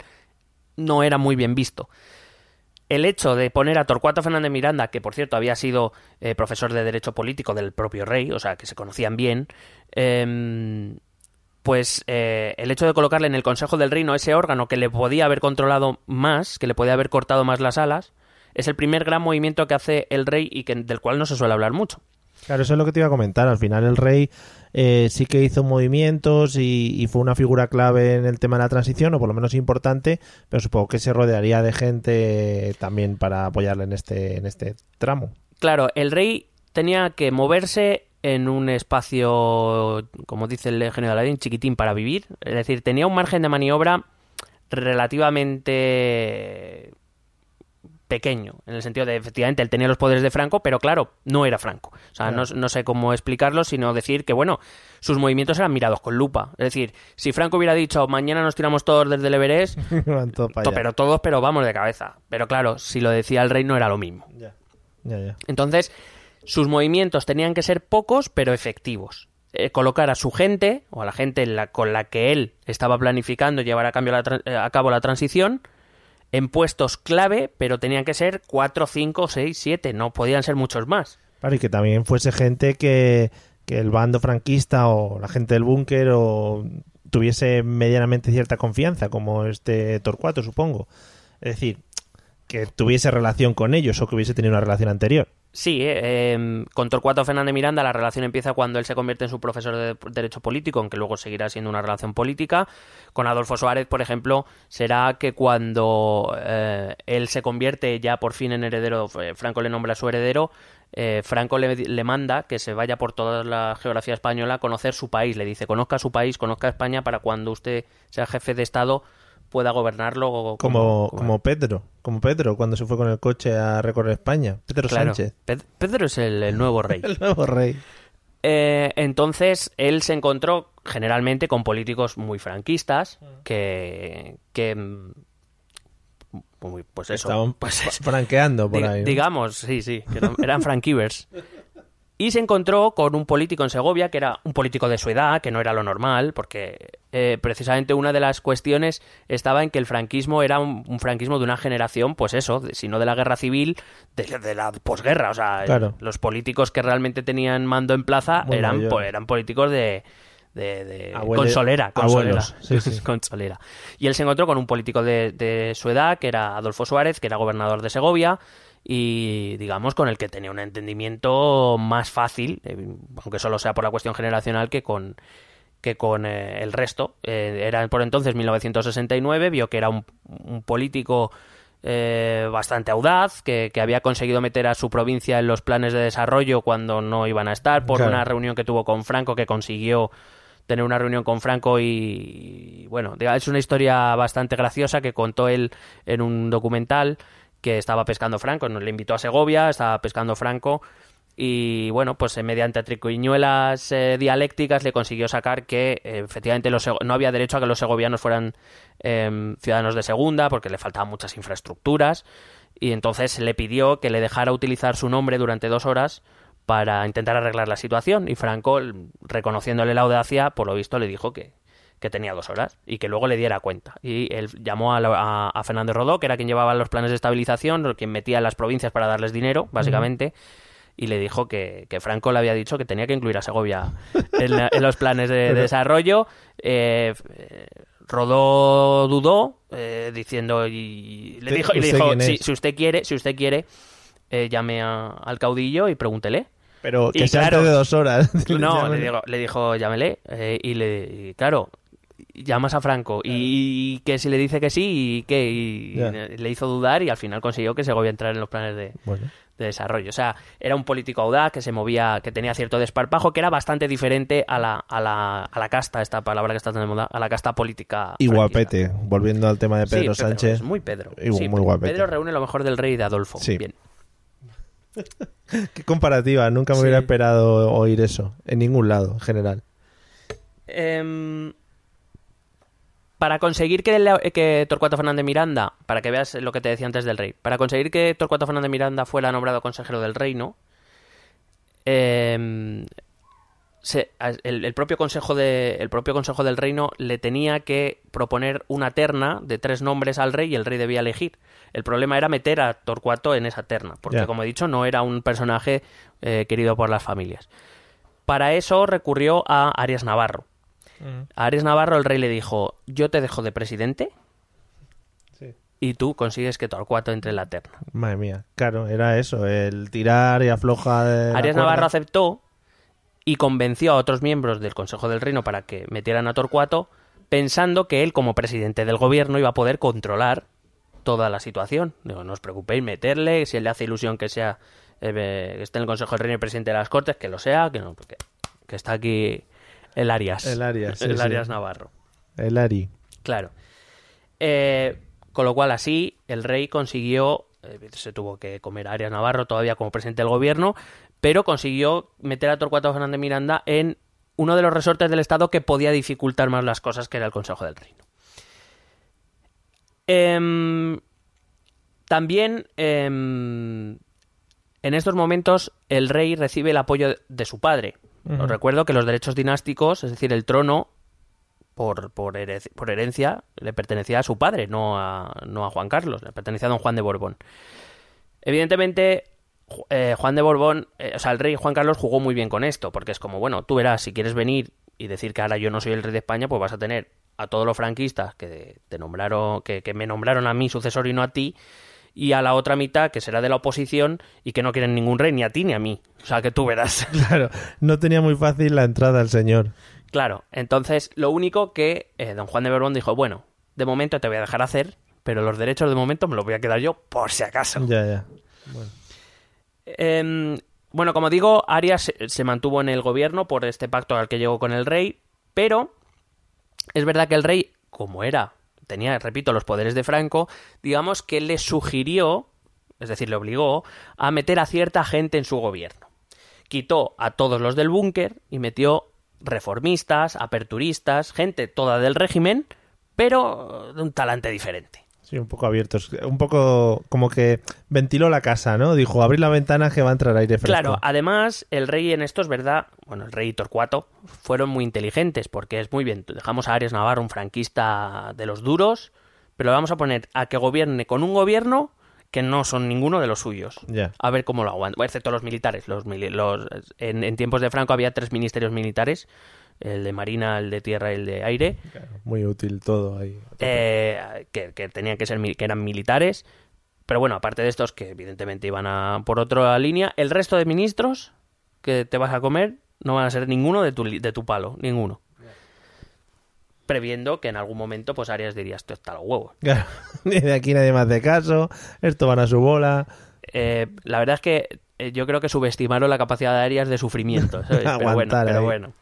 [SPEAKER 2] no era muy bien visto. El hecho de poner a Torcuato Fernández Miranda, que por cierto había sido eh, profesor de Derecho Político del propio rey, o sea, que se conocían bien, em, pues eh, el hecho de colocarle en el Consejo del Reino ese órgano que le podía haber controlado más, que le podía haber cortado más las alas, es el primer gran movimiento que hace el rey y que, del cual no se suele hablar mucho.
[SPEAKER 1] Claro, eso es lo que te iba a comentar. Al final el rey eh, sí que hizo movimientos y, fue una figura clave en el tema de la transición, o por lo menos importante, pero supongo que se rodearía de gente también para apoyarle en este, en este tramo.
[SPEAKER 2] Claro, el rey tenía que moverse en un espacio, como dice el genio de Aladdin, chiquitín para vivir. Es decir, tenía un margen de maniobra relativamente pequeño, en el sentido de, efectivamente, él tenía los poderes de Franco, pero claro, no era Franco. O sea, no, no sé cómo explicarlo, sino decir que, bueno, sus movimientos eran mirados con lupa. Es decir, si Franco hubiera dicho, mañana nos tiramos todos desde el Everest, to- pero todos, pero vamos de cabeza. Pero claro, si lo decía el rey no era lo mismo.
[SPEAKER 1] Ya, ya, ya.
[SPEAKER 2] Entonces, sus movimientos tenían que ser pocos, pero efectivos. Eh, colocar a su gente, o a la gente en la- con la que él estaba planificando llevar a, cambio la eh, a cabo la transición, en puestos clave, pero tenían que ser 4, 5, 6, 7, no podían ser muchos más.
[SPEAKER 1] Claro, y que también fuese gente que, que el bando franquista o la gente del búnker o tuviese medianamente cierta confianza, como este Torcuato, supongo. Es decir, que tuviese relación con ellos o que hubiese tenido una relación anterior.
[SPEAKER 2] Sí, eh, em, con Torcuato Fernández Miranda la relación empieza cuando él se convierte en su profesor de Derecho Político, aunque luego seguirá siendo una relación política. Con Adolfo Suárez, por ejemplo, será que cuando eh, él se convierte ya por fin en heredero, eh, Franco le nombra a su heredero, eh, Franco le, le manda que se vaya por toda la geografía española a conocer su país. Le dice, conozca su país, conozca España para cuando usted sea jefe de Estado pueda gobernarlo
[SPEAKER 1] Como, como Pedro, como Pedro cuando se fue con el coche a recorrer España. Pedro
[SPEAKER 2] Claro,
[SPEAKER 1] Sánchez,
[SPEAKER 2] Ped- Pedro es el- el nuevo rey.
[SPEAKER 1] el nuevo rey.
[SPEAKER 2] Eh, entonces él se encontró generalmente con políticos muy franquistas que, que mm, pues eso
[SPEAKER 1] Estaban
[SPEAKER 2] pues es-
[SPEAKER 1] franqueando por ahí.
[SPEAKER 2] digamos sí sí que eran, eran franquivers y se encontró con un político en Segovia que era un político de su edad que no era lo normal porque eh, precisamente una de las cuestiones estaba en que el franquismo era un, un franquismo de una generación pues eso de- si no de la guerra civil de, de la posguerra o sea
[SPEAKER 1] Claro.
[SPEAKER 2] los políticos que realmente tenían mando en plaza
[SPEAKER 1] Muy
[SPEAKER 2] eran po- eran políticos de de, de-
[SPEAKER 1] Abuele-
[SPEAKER 2] consolera, consolera,
[SPEAKER 1] abuelos, sí, sí.
[SPEAKER 2] consolera. Y él se encontró con un político de, de su edad, que era Adolfo Suárez, que era gobernador de Segovia, y digamos con el que tenía un entendimiento más fácil, eh, aunque solo sea por la cuestión generacional, que con que con eh, el resto. Eh, era por entonces 1969, vio que era un, un político bastante audaz, que, que había conseguido meter a su provincia en los planes de desarrollo cuando no iban a estar, por
[SPEAKER 1] Claro.
[SPEAKER 2] una reunión que tuvo con Franco, que consiguió tener una reunión con Franco y, bueno, diga, es una historia bastante graciosa que contó él en un documental que estaba pescando Franco, nos le invitó a Segovia, estaba pescando Franco y bueno, pues eh, mediante triquiñuelas eh, dialécticas le consiguió sacar que eh, efectivamente los, no había derecho a que los segovianos fueran em, ciudadanos de segunda porque le faltaban muchas infraestructuras y entonces le pidió que le dejara utilizar su nombre durante dos horas para intentar arreglar la situación y Franco, reconociéndole la audacia, por lo visto le dijo que, que tenía dos horas y que luego le diera cuenta. Y él llamó a, a, a Fernández Rodó, que era quien llevaba los planes de estabilización, quien metía a las provincias para darles dinero, básicamente, y le dijo que, que Franco le había dicho que tenía que incluir a Segovia en, la- en los planes de, de desarrollo. Eh, eh, Rodó dudó, eh, diciendo y le
[SPEAKER 1] ¿Usted-
[SPEAKER 2] dijo, y le dijo si, usted quiere, si usted quiere, eh, llame a- al caudillo y pregúntele.
[SPEAKER 1] Pero que
[SPEAKER 2] Y
[SPEAKER 1] sea
[SPEAKER 2] claro,
[SPEAKER 1] antes de dos horas.
[SPEAKER 2] No, le, digo, le dijo, llámele. y le, y claro, llamas a Franco. Y, que si le dice que sí, y que y le hizo dudar y al final consiguió que Segovia entrara en los planes de,
[SPEAKER 1] Bueno,
[SPEAKER 2] de desarrollo. O sea, era un político audaz que se movía, que tenía cierto desparpajo, que era bastante diferente a la, a la, a la casta, esta palabra que está tan de moda, a la casta política.
[SPEAKER 1] y
[SPEAKER 2] franquista.
[SPEAKER 1] guapete, volviendo al tema de
[SPEAKER 2] Sí,
[SPEAKER 1] Pedro Sánchez.
[SPEAKER 2] es muy Pedro.
[SPEAKER 1] Y
[SPEAKER 2] Sí,
[SPEAKER 1] muy guapete.
[SPEAKER 2] Pedro reúne lo mejor del rey y de Adolfo.
[SPEAKER 1] Sí.
[SPEAKER 2] Bien.
[SPEAKER 1] Qué comparativa, nunca me
[SPEAKER 2] Sí.
[SPEAKER 1] hubiera esperado oír eso, en ningún lado, en general.
[SPEAKER 2] Em, para conseguir que, Torcuato Fernández Miranda, para que veas lo que te decía antes del rey, para conseguir que Torcuato Fernández Miranda fuera nombrado consejero del reino, em, se- el, el propio consejo de, el propio consejo del reino le tenía que proponer una terna de tres nombres al rey y el rey debía elegir. El problema era meter a Torcuato en esa terna, porque como he dicho no era un personaje eh, querido por las familias. Para eso recurrió a Arias Navarro. A Arias Navarro el rey le dijo, yo te dejo de presidente, y tú consigues que Torcuato entre en la terna.
[SPEAKER 1] Madre mía, claro, era eso, el tirar y afloja de cuerda.
[SPEAKER 2] Navarro aceptó y convenció a otros miembros del Consejo del Reino para que metieran a Torcuato, pensando que él, como presidente del gobierno, iba a poder controlar toda la situación. Digo, no os preocupéis, meterle, si él le hace ilusión que sea eh, que esté en el Consejo del Reino y presidente de las Cortes, que lo sea, que no, porque- que está aquí el Arias.
[SPEAKER 1] El Arias, sí,
[SPEAKER 2] el
[SPEAKER 1] sí.
[SPEAKER 2] Arias Navarro.
[SPEAKER 1] El Ari.
[SPEAKER 2] Claro. Eh, con lo cual así el rey consiguió, eh, se tuvo que comer a Arias Navarro todavía como presidente del gobierno, pero consiguió meter a Torcuato Fernández Miranda en uno de los resortes del Estado que podía dificultar más las cosas, que era el Consejo del Reino. Em, también em, en estos momentos el rey recibe el apoyo de su padre. Os recuerdo que los derechos dinásticos, es decir, el trono, por, por, here- por herencia, le pertenecía a su padre, no a, no a Juan Carlos, le pertenecía a don Juan de Borbón. Evidentemente, eh, Juan de Borbón, eh, o sea, el rey Juan Carlos jugó muy bien con esto, porque es como, bueno, tú verás, si quieres venir y decir que ahora yo no soy el rey de España, pues vas a tener a todos los franquistas que te nombraron, que, que me nombraron a mí sucesor y no a ti, y a la otra mitad que será de la oposición y que no quieren ningún rey, ni a ti ni a mí. O sea, que tú verás.
[SPEAKER 1] Claro, no tenía muy fácil la entrada al señor.
[SPEAKER 2] Claro, entonces lo único que eh, don Juan de Borbón dijo, bueno, de momento te voy a dejar hacer, pero los derechos de momento me los voy a quedar yo por si acaso.
[SPEAKER 1] Ya, ya.
[SPEAKER 2] Em, bueno, como digo, Arias se mantuvo en el gobierno por este pacto al que llegó con el rey, pero es verdad que el rey, como era, tenía, repito, los poderes de Franco, digamos que le sugirió, es decir, le obligó a meter a cierta gente en su gobierno. Quitó a todos los del búnker y metió reformistas, aperturistas, gente toda del régimen, pero de un talante diferente.
[SPEAKER 1] Sí, un poco abiertos. Un poco como que ventiló la casa, ¿no? Dijo, abrir la ventana que va a entrar aire fresco.
[SPEAKER 2] Claro, además, el rey en esto es verdad, bueno, el rey y Torcuato fueron muy inteligentes, porque es muy bien, dejamos a Arias Navarro, un franquista de los duros, pero lo vamos a poner a que gobierne con un gobierno que no son ninguno de los suyos. A ver cómo lo aguanta, Bueno, excepto los militares. Los, los- en, en tiempos de Franco había tres ministerios militares, el de Marina, el de Tierra y el de Aire,
[SPEAKER 1] Muy útil todo ahí.
[SPEAKER 2] eh, que, que tenían que ser que eran militares pero bueno aparte de estos que evidentemente iban a por otra línea el resto de ministros que te vas a comer no van a ser ninguno de tu de tu palo ninguno previendo que en algún momento pues Arias diría esto está a los huevos
[SPEAKER 1] Claro, de aquí nadie más de caso. Esto van a su bola.
[SPEAKER 2] Eh, la verdad es que eh, yo creo que subestimaron la capacidad de Arias de sufrimiento ¿sabes? pero bueno pero bueno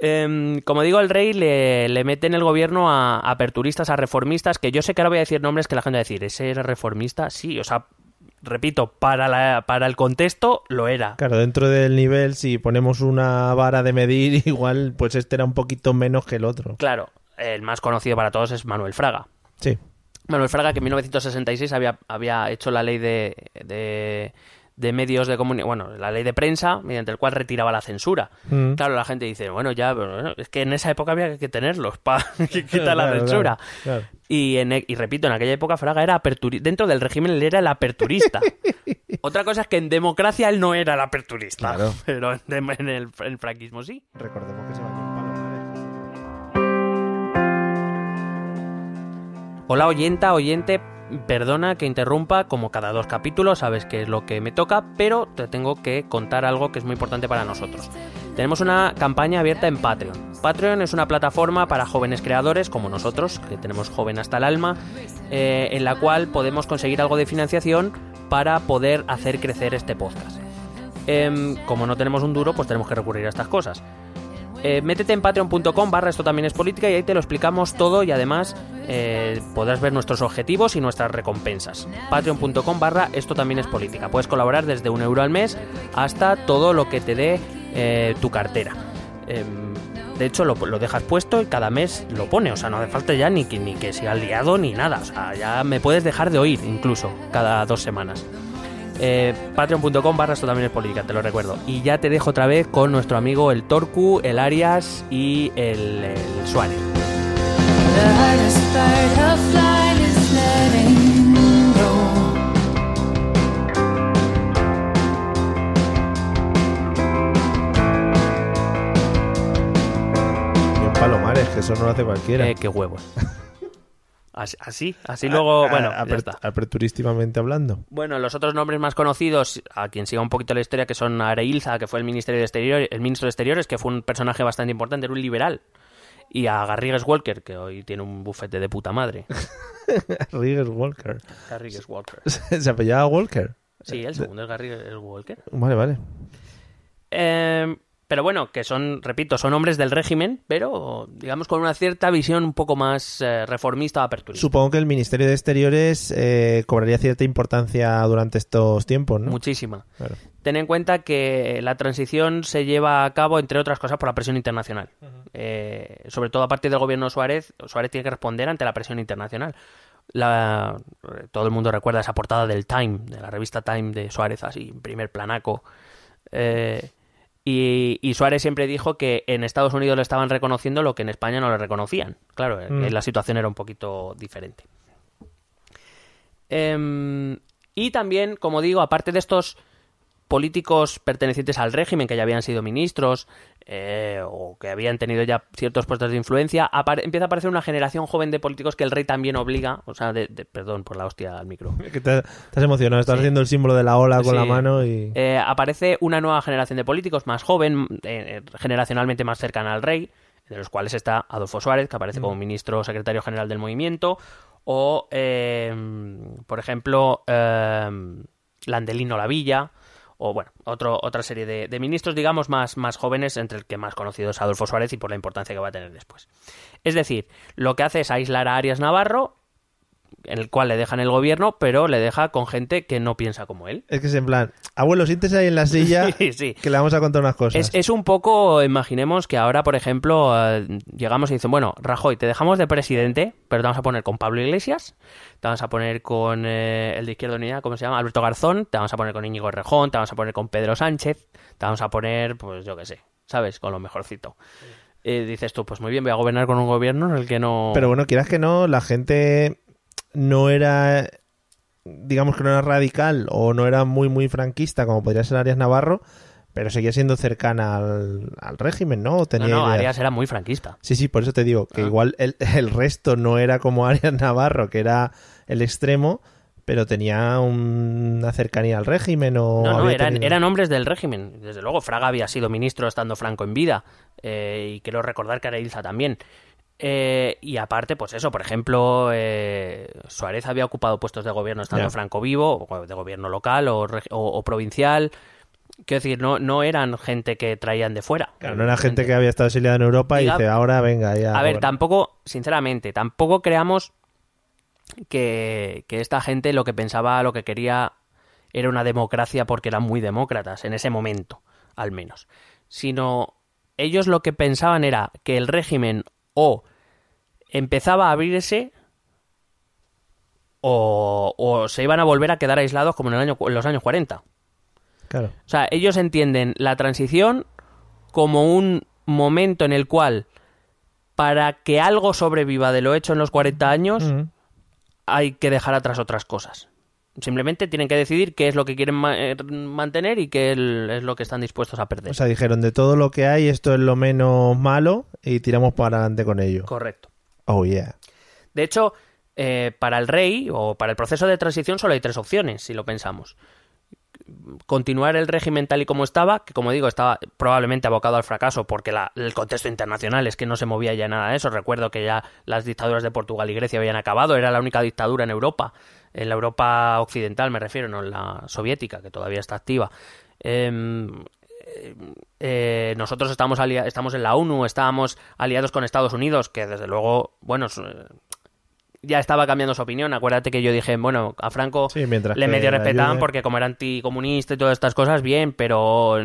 [SPEAKER 2] Em, como digo, el rey le, le mete en el gobierno a, a aperturistas, a reformistas, que yo sé que ahora voy a decir nombres que la gente va a decir, ¿ese era reformista? Sí, o sea, repito, para, la, para el contexto lo era.
[SPEAKER 1] Claro, dentro del nivel, si ponemos una vara de medir, igual, pues este era un poquito menos que el otro.
[SPEAKER 2] Claro, el más conocido para todos es Manuel Fraga.
[SPEAKER 1] Sí.
[SPEAKER 2] Manuel Fraga, que en 1966 había, había hecho la ley de, de, de medios de comunicación, bueno, la ley de prensa, mediante el cual retiraba la censura.
[SPEAKER 1] Mm.
[SPEAKER 2] Claro, la gente dice, bueno, ya, pero bueno, es que en esa época había que tenerlos para quitar la censura.
[SPEAKER 1] claro, claro.
[SPEAKER 2] Y, en, e- y repito, en aquella época Fraga era aperturi dentro del régimen él era el aperturista. Otra cosa es que en democracia él no era el aperturista,
[SPEAKER 1] Claro.
[SPEAKER 2] pero en, el, en el franquismo sí.
[SPEAKER 1] Recordemos que se bañó en Palomares.
[SPEAKER 2] Hola oyenta, oyente, perdona que interrumpa como cada dos capítulos, sabes que es lo que me toca, pero te tengo que contar algo que es muy importante para nosotros. Tenemos una campaña abierta en Patreon. Patreon es una plataforma para jóvenes creadores como nosotros, que tenemos joven hasta el alma, eh, en la cual podemos conseguir algo de financiación para poder hacer crecer este podcast. Em, como no tenemos un duro, pues tenemos que recurrir a estas cosas. Eh, métete en patreon.com barra esto también es política y ahí te lo explicamos todo y además eh, podrás ver nuestros objetivos y nuestras recompensas. Patreon.com barra esto también es política. Puedes colaborar desde un euro al mes hasta todo lo que te dé eh, tu cartera. Em, de hecho, lo, lo dejas puesto y cada mes lo pone. O sea, no hace falta ya ni que, ni que siga liado ni nada. O sea, ya me puedes dejar de oír incluso cada dos semanas. Eh, Patreon.com barra esto también es política, te lo recuerdo. Y ya te dejo otra vez con nuestro amigo el Torcu, el Arias y el, el Suárez.
[SPEAKER 1] Palomares, que eso no lo hace cualquiera.
[SPEAKER 2] Eh, qué huevos. Así, así, luego,
[SPEAKER 1] A-
[SPEAKER 2] bueno,
[SPEAKER 1] a-
[SPEAKER 2] ya
[SPEAKER 1] apert-
[SPEAKER 2] está.
[SPEAKER 1] aperturísticamente hablando.
[SPEAKER 2] Bueno, los otros nombres más conocidos, a quien siga un poquito la historia, que son Areilza, que fue el, ministerio de Exterior, el ministro de Exteriores, que fue un personaje bastante importante, era un liberal. Y a Garrigues Walker, que hoy tiene un bufete de puta madre.
[SPEAKER 1] Rigues Walker.
[SPEAKER 2] Garrigues Walker.
[SPEAKER 1] ¿Se apellaba Walker?
[SPEAKER 2] Sí, el segundo es Garrigues Walker.
[SPEAKER 1] Vale, vale.
[SPEAKER 2] Eh, pero bueno, que son, repito, son hombres del régimen, pero digamos con una cierta visión un poco más eh, reformista o aperturista.
[SPEAKER 1] Supongo que el Ministerio de Exteriores eh, cobraría cierta importancia durante estos tiempos, ¿no?
[SPEAKER 2] Muchísima.
[SPEAKER 1] Claro.
[SPEAKER 2] Ten en cuenta que la transición se lleva a cabo, entre otras cosas, por la presión internacional. Eh, sobre todo a partir del gobierno de Suárez, Suárez tiene que responder ante la presión internacional. La- todo el mundo recuerda esa portada del Time, de la revista Time de Suárez, así, en primer planaco. Eh, y, y Suárez siempre dijo que en Estados Unidos le estaban reconociendo lo que en España no le reconocían. Claro,
[SPEAKER 1] Mm.
[SPEAKER 2] eh, la situación era un poquito diferente. Em, y también, como digo, aparte de estos políticos pertenecientes al régimen que ya habían sido ministros eh, o que habían tenido ya ciertos puestos de influencia, apare- empieza a aparecer una generación joven de políticos que el rey también obliga, o sea, de, de- perdón por la hostia al micro,
[SPEAKER 1] Que te, te has emocionado, estás haciendo el símbolo de la ola con
[SPEAKER 2] Sí.
[SPEAKER 1] la mano y...
[SPEAKER 2] Eh, aparece una nueva generación de políticos más joven, eh, generacionalmente más cercana al rey, de los cuales está Adolfo Suárez, que aparece como ministro secretario general del movimiento, o, eh, por ejemplo, Landelino Lavilla, o bueno, otro, otra serie de, de ministros, digamos, más, más jóvenes, entre el que más conocido es Adolfo Suárez y por la importancia que va a tener después. Es decir, lo que hace es aislar a Arias Navarro, en el cual le dejan el gobierno, pero le deja con gente que no piensa como él.
[SPEAKER 1] Es que es en plan, abuelo, siéntese ahí en la silla
[SPEAKER 2] Sí, sí.
[SPEAKER 1] que le vamos a contar unas cosas.
[SPEAKER 2] Es, es un poco, imaginemos que ahora, por ejemplo, eh, llegamos y dicen, bueno, Rajoy, te dejamos de presidente, pero te vamos a poner con Pablo Iglesias, te vamos a poner con eh, el de Izquierda Unida, ¿cómo se llama? Alberto Garzón, te vamos a poner con Íñigo Rejón, te vamos a poner con Pedro Sánchez, te vamos a poner, pues yo qué sé, ¿sabes? Con lo mejorcito. Eh, dices tú, pues muy bien, voy a gobernar con un gobierno en el que no...
[SPEAKER 1] Pero bueno, quieras que no, la gente no era, digamos que no era radical o no era muy, muy franquista como podría ser Arias Navarro, pero seguía siendo cercana al, al régimen, ¿no? Tenía
[SPEAKER 2] no. Arias era muy franquista.
[SPEAKER 1] Sí, sí, por eso te digo que
[SPEAKER 2] Ah.
[SPEAKER 1] igual el, el resto no era como Arias Navarro, que era el extremo, pero tenía una cercanía al régimen o...
[SPEAKER 2] No, no, eran,
[SPEAKER 1] tenido-
[SPEAKER 2] eran hombres del régimen. Desde luego, Fraga había sido ministro estando Franco en vida. eh, y quiero recordar que Areilza también. Eh, y aparte, pues eso, por ejemplo, eh, Suárez había ocupado puestos de gobierno estando
[SPEAKER 1] Ya.
[SPEAKER 2] Franco vivo, o de gobierno local o, reg- o- o provincial. Quiero decir, no, no eran gente que traían de fuera.
[SPEAKER 1] Claro, no era gente que había estado exiliada en Europa y dice, ahora venga ya.
[SPEAKER 2] A ver,
[SPEAKER 1] gobernar".
[SPEAKER 2] tampoco, sinceramente, tampoco creamos que, que esta gente lo que pensaba, lo que quería era una democracia porque eran muy demócratas, en ese momento, al menos. Sino ellos lo que pensaban era que el régimen o empezaba a abrirse o, o se iban a volver a quedar aislados como en, el año, en los años 40.
[SPEAKER 1] Claro.
[SPEAKER 2] O sea, ellos entienden la transición como un momento en el cual, para que algo sobreviva de lo hecho en los 40 años, hay que dejar atrás otras cosas. Simplemente tienen que decidir qué es lo que quieren ma- eh, mantener y qué es lo que están dispuestos a perder.
[SPEAKER 1] O sea, dijeron, de todo lo que hay, esto es lo menos malo y tiramos para adelante con ello.
[SPEAKER 2] Correcto.
[SPEAKER 1] Oh, yeah.
[SPEAKER 2] De hecho, eh, para el rey o para el proceso de transición solo hay tres opciones, si lo pensamos. Continuar el régimen tal y como estaba, que como digo, estaba probablemente abocado al fracaso porque la- el contexto internacional es que no se movía ya nada de eso. Recuerdo que ya las dictaduras de Portugal y Grecia habían acabado, era la única dictadura en Europa, en la Europa occidental me refiero, no en la soviética, que todavía está activa. Em, eh, nosotros estamos, estamos en la ONU, estábamos aliados con Estados Unidos, que desde luego, bueno, ya estaba cambiando su opinión. Acuérdate que yo dije, bueno, a Franco
[SPEAKER 1] Sí,
[SPEAKER 2] le medio respetaban porque como era anticomunista y todas estas cosas, bien, pero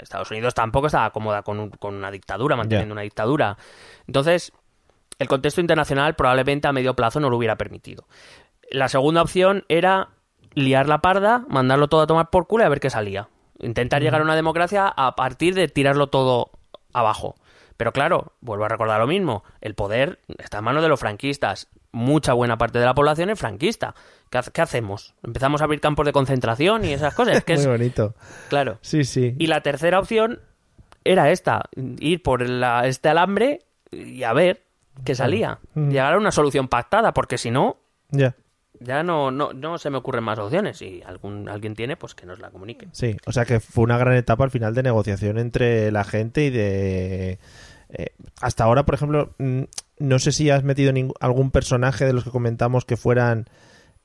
[SPEAKER 2] Estados Unidos tampoco estaba cómoda con, un- con una dictadura, manteniendo una dictadura. Entonces, el contexto internacional probablemente a medio plazo no lo hubiera permitido. La segunda opción era liar la parda, mandarlo todo a tomar por culo y a ver qué salía. Intentar llegar a una democracia a partir de tirarlo todo abajo. Pero claro, vuelvo a recordar lo mismo, el poder está en manos de los franquistas. Mucha buena parte de la población es franquista. ¿Qué, qué hacemos? ¿Empezamos a abrir campos de concentración y esas cosas? Que
[SPEAKER 1] Muy
[SPEAKER 2] es,
[SPEAKER 1] bonito.
[SPEAKER 2] claro.
[SPEAKER 1] Sí, sí.
[SPEAKER 2] Y la tercera opción era esta, ir por la- este alambre y a ver. que salía. Llegar a una solución pactada, porque si no,
[SPEAKER 1] Ya.
[SPEAKER 2] Ya no, no, no se me ocurren más opciones. Si algún, alguien tiene, pues que nos la comunique.
[SPEAKER 1] Sí, o sea que fue una gran etapa al final de negociación entre la gente y de... eh, hasta ahora, por ejemplo, mm, no sé si has metido algún personaje de los que comentamos que fueran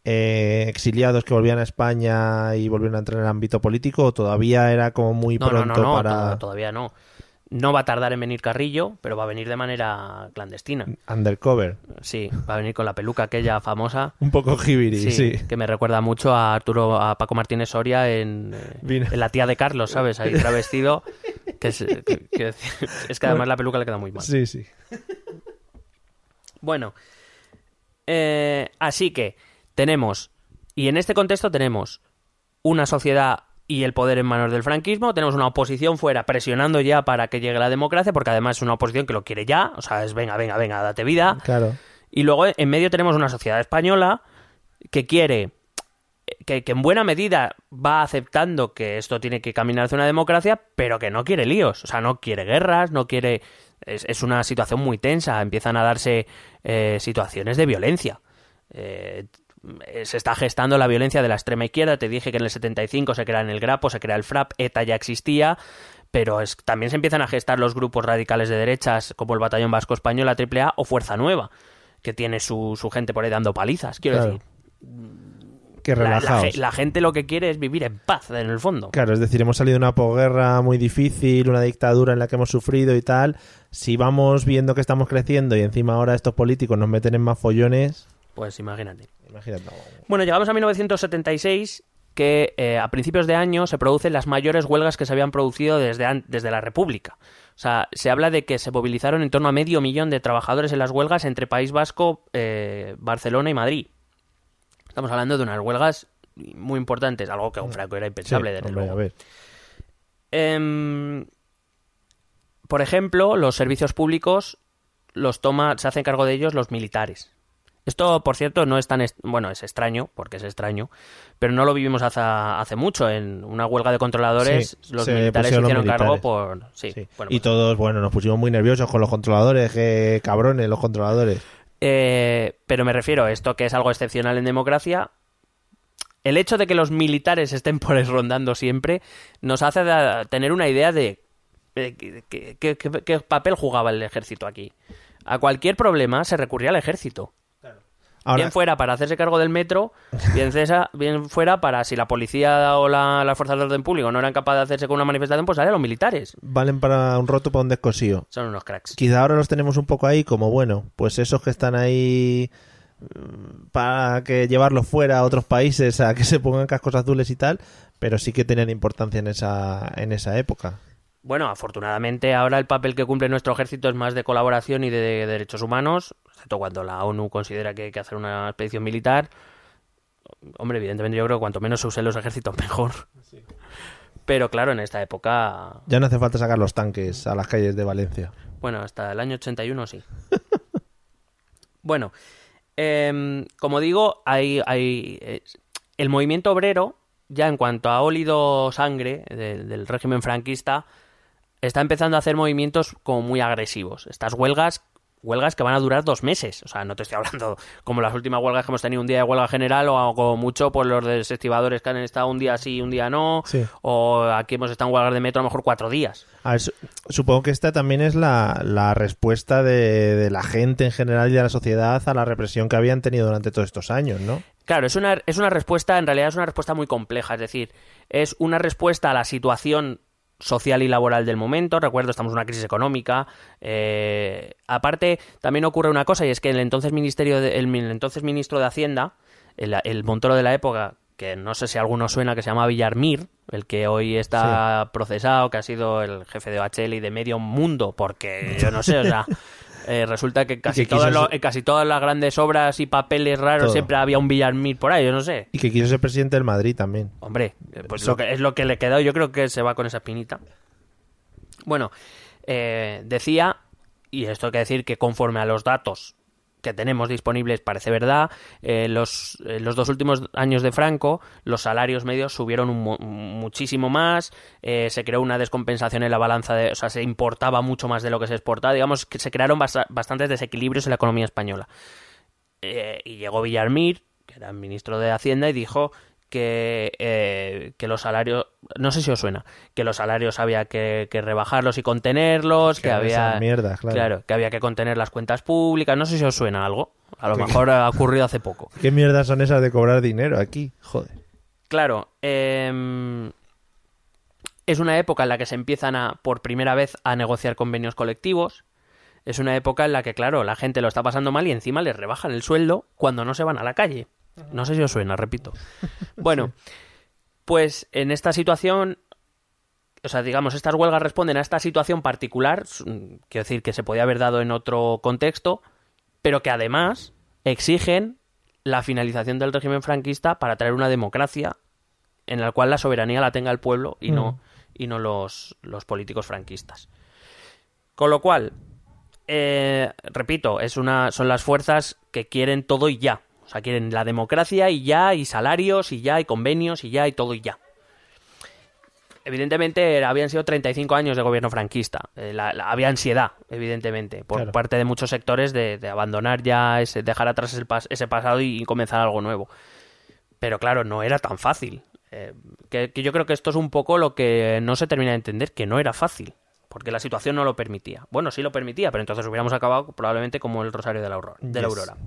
[SPEAKER 1] eh, exiliados que volvían a España y volvieron a entrar en el ámbito político o todavía era como muy
[SPEAKER 2] No,
[SPEAKER 1] pronto
[SPEAKER 2] no, no,
[SPEAKER 1] para
[SPEAKER 2] to- todavía no. No va a tardar en venir Carrillo, pero va a venir de manera clandestina.
[SPEAKER 1] undercover.
[SPEAKER 2] Sí, va a venir con la peluca aquella famosa.
[SPEAKER 1] Un poco jibiri,
[SPEAKER 2] Sí,
[SPEAKER 1] sí.
[SPEAKER 2] que me recuerda mucho a Arturo, a Paco Martínez Soria en, eh, en La tía de Carlos, ¿sabes? Ahí travestido. Que es, que- que- es que además la peluca le queda muy mal.
[SPEAKER 1] Sí, sí.
[SPEAKER 2] Bueno, eh, así que tenemos, y en este contexto tenemos una sociedad y el poder en manos del franquismo, tenemos una oposición fuera presionando ya para que llegue la democracia, porque además es una oposición que lo quiere ya, o sea, es venga, venga, venga, date vida.
[SPEAKER 1] Claro.
[SPEAKER 2] Y luego en medio tenemos una sociedad española que quiere, que, que en buena medida va aceptando que esto tiene que caminar hacia una democracia, pero que no quiere líos, o sea, no quiere guerras, no quiere... Es, es una situación muy tensa, empiezan a darse eh, situaciones de violencia. Eh, se está gestando la violencia de la extrema izquierda, te dije que en el 75 se crea en el Grapo, se crea el FRAP, ETA ya existía, pero es- también se empiezan a gestar los grupos radicales de derechas como el Batallón Vasco Español, la AAA o Fuerza Nueva, que tiene su, su gente por ahí dando palizas. Quiero
[SPEAKER 1] Claro.
[SPEAKER 2] decir,
[SPEAKER 1] Que
[SPEAKER 2] la, la la gente lo que quiere es vivir en paz, en el fondo.
[SPEAKER 1] Claro, es decir, hemos salido de una posguerra muy difícil, una dictadura en la que hemos sufrido y tal. Si vamos viendo que estamos creciendo y encima ahora estos políticos nos meten en más follones,
[SPEAKER 2] Pues imagínate.
[SPEAKER 1] imagínate.
[SPEAKER 2] Bueno, llegamos a 1976, que eh, a principios de año se producen las mayores huelgas que se habían producido desde, desde la República. O sea, se habla de que se movilizaron en torno a medio millón de trabajadores en las huelgas entre País Vasco, eh, Barcelona y Madrid. Estamos hablando de unas huelgas muy importantes, algo que con Franco era impensable,
[SPEAKER 1] Sí,
[SPEAKER 2] desde
[SPEAKER 1] hombre,
[SPEAKER 2] luego.
[SPEAKER 1] a ver.
[SPEAKER 2] Em, por ejemplo, los servicios públicos los toma, se hacen cargo de ellos los militares. Esto, por cierto, no es tan bueno, es extraño, porque es extraño, pero no lo vivimos hace, hace mucho. En una huelga de controladores,
[SPEAKER 1] Sí,
[SPEAKER 2] los
[SPEAKER 1] se
[SPEAKER 2] militares se hicieron cargo por. Sí,
[SPEAKER 1] Sí.
[SPEAKER 2] bueno,
[SPEAKER 1] y
[SPEAKER 2] pues-
[SPEAKER 1] todos, bueno, nos pusimos muy nerviosos con los controladores, que cabrones los controladores.
[SPEAKER 2] Eh, pero me refiero a esto que es algo excepcional en democracia. El hecho de que los militares estén por ahí rondando siempre nos hace tener una idea de qué papel jugaba el ejército aquí. A cualquier problema se recurría al ejército.
[SPEAKER 1] Ahora,
[SPEAKER 2] bien fuera para hacerse cargo del metro, bien, cesa- bien fuera para si la policía o la- las fuerzas de orden público no eran capaces de hacerse con una manifestación, pues salían los militares.
[SPEAKER 1] valen para un roto para un descosío.
[SPEAKER 2] Son unos cracks.
[SPEAKER 1] Quizá ahora los tenemos un poco ahí como, bueno, pues esos que están ahí mm, para que llevarlos fuera a otros países a que se pongan cascos azules y tal, pero sí que tenían importancia en esa, en esa época.
[SPEAKER 2] Bueno, afortunadamente ahora el papel que cumple nuestro ejército es más de colaboración y de, de derechos humanos, excepto cuando la ONU considera que hay que hacer una expedición militar. Hombre, evidentemente yo creo que cuanto menos se usen los ejércitos mejor. Pero claro, en esta época,
[SPEAKER 1] Ya no hace falta sacar los tanques a las calles de Valencia.
[SPEAKER 2] bueno, hasta el año 81 sí. bueno, em, como digo, hay, hay eh, el movimiento obrero, ya en cuanto ha olido sangre de- del régimen franquista, está empezando a hacer movimientos como muy agresivos. Estas huelgas, huelgas que van a durar dos meses. O sea, no te estoy hablando como las últimas huelgas que hemos tenido un día de huelga general o como mucho por los desestibadores que han estado un día sí, un día no.
[SPEAKER 1] Sí.
[SPEAKER 2] O aquí hemos estado en huelgas de metro a lo mejor cuatro días.
[SPEAKER 1] A ver, su- supongo que esta también es la, la respuesta de, de la gente en general y de la sociedad a la represión que habían tenido durante todos estos años, ¿no?
[SPEAKER 2] Claro, es una, es una respuesta, en realidad es una respuesta muy compleja, es decir, es una respuesta a la situación social y laboral del momento. Recuerdo, estamos en una crisis económica. eh, aparte, también ocurre una cosa, y es que el entonces, ministerio de- el, el entonces ministro de Hacienda, el, el Montoro de la época, que no sé si a alguno suena, que se llama Villarmir, el que hoy está procesado, que ha sido el jefe de OHL y de medio mundo, porque yo no sé, o sea, eh, resulta que casi,
[SPEAKER 1] que ser-
[SPEAKER 2] casi todas las grandes obras y papeles raros
[SPEAKER 1] Todo.
[SPEAKER 2] siempre había un Villarmir por ahí, yo no sé.
[SPEAKER 1] Y que quiso ser presidente del Madrid también.
[SPEAKER 2] Hombre, eh, pues lo que, es lo que le quedó, yo creo que se va con esa espinita. Bueno, eh, decía, y esto hay que decir que conforme a los datos que tenemos disponibles parece verdad. Eh, los, eh, los dos últimos años de Franco, los salarios medios subieron muchísimo más, eh, se creó una descompensación en la balanza, de, o sea, se importaba mucho más de lo que se exportaba, digamos que se crearon basa- bastantes desequilibrios en la economía española. Eh, y llegó Villarmir, que era ministro de Hacienda, y dijo que, eh, que los salarios, no sé si os suena, que los salarios había que, que rebajarlos y contenerlos, que,
[SPEAKER 1] Que
[SPEAKER 2] había...
[SPEAKER 1] claro.
[SPEAKER 2] que había que contener las cuentas públicas, no sé si os suena algo, a lo mejor ha ocurrido hace poco.
[SPEAKER 1] ¿Qué mierdas son esas de cobrar dinero aquí? Joder.
[SPEAKER 2] Claro, em, es una época en la que se empiezan a, por primera vez a negociar convenios colectivos. Es una época en la que, claro, la gente lo está pasando mal y encima les rebajan el sueldo cuando no se van a la calle. No sé si os suena, repito. Bueno, pues en esta situación, o sea, digamos, estas huelgas responden a esta situación particular, s- quiero decir que se podía haber dado en otro contexto, pero que además exigen la finalización del régimen franquista para traer una democracia en la cual la soberanía la tenga el pueblo y no, y no los, los políticos franquistas. Con lo cual, eh, repito, es una, son las fuerzas que quieren todo y ya. O sea, quieren la democracia y ya, y salarios y ya, y convenios y ya, y todo y ya. Evidentemente habían sido 35 años de gobierno franquista. Eh, la- la- había ansiedad, evidentemente, por
[SPEAKER 1] Claro.
[SPEAKER 2] parte de muchos sectores de, de abandonar ya, ese, dejar atrás pas- ese pasado y, comenzar algo nuevo. Pero claro, no era tan fácil. Eh, que, que yo creo que esto es un poco lo que no se termina de entender, que no era fácil. Porque la situación no lo permitía. Bueno, sí lo permitía, pero entonces hubiéramos acabado probablemente como el Rosario de la Aurora. De la. Aurora.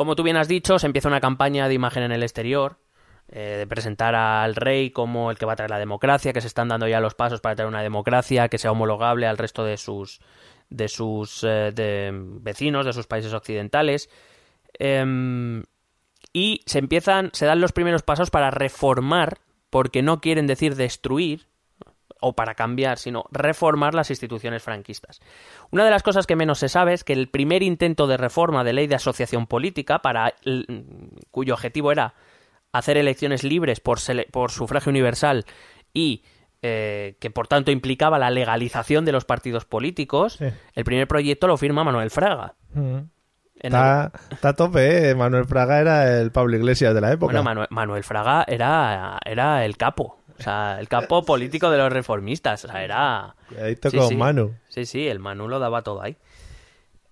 [SPEAKER 2] Como tú bien has dicho, se empieza una campaña de imagen en el exterior, eh, de presentar al rey como el que va a traer la democracia, que se están dando ya los pasos para traer una democracia que sea homologable al resto de sus de sus eh, de vecinos, de sus países occidentales. Em, y se empiezan, se dan los primeros pasos para reformar, porque no quieren decir destruir, o para cambiar, sino reformar las instituciones franquistas. Una de las cosas que menos se sabe es que el primer intento de reforma de ley de asociación política, para l- cuyo objetivo era hacer elecciones libres por, por sufragio universal y eh, que por tanto implicaba la legalización de los partidos políticos,
[SPEAKER 1] Sí.
[SPEAKER 2] el primer proyecto lo firma Manuel Fraga.
[SPEAKER 1] Mm. Está, está a tope, ¿eh? Manuel Fraga era el Pablo Iglesias de la época.
[SPEAKER 2] Bueno, Manuel, Manuel Fraga era, era el capo. O sea, el capo político de los reformistas. O sea, era.
[SPEAKER 1] Cuidadito
[SPEAKER 2] Sí,
[SPEAKER 1] con
[SPEAKER 2] sí.
[SPEAKER 1] Manu.
[SPEAKER 2] Sí, sí, el Manu lo daba todo ahí.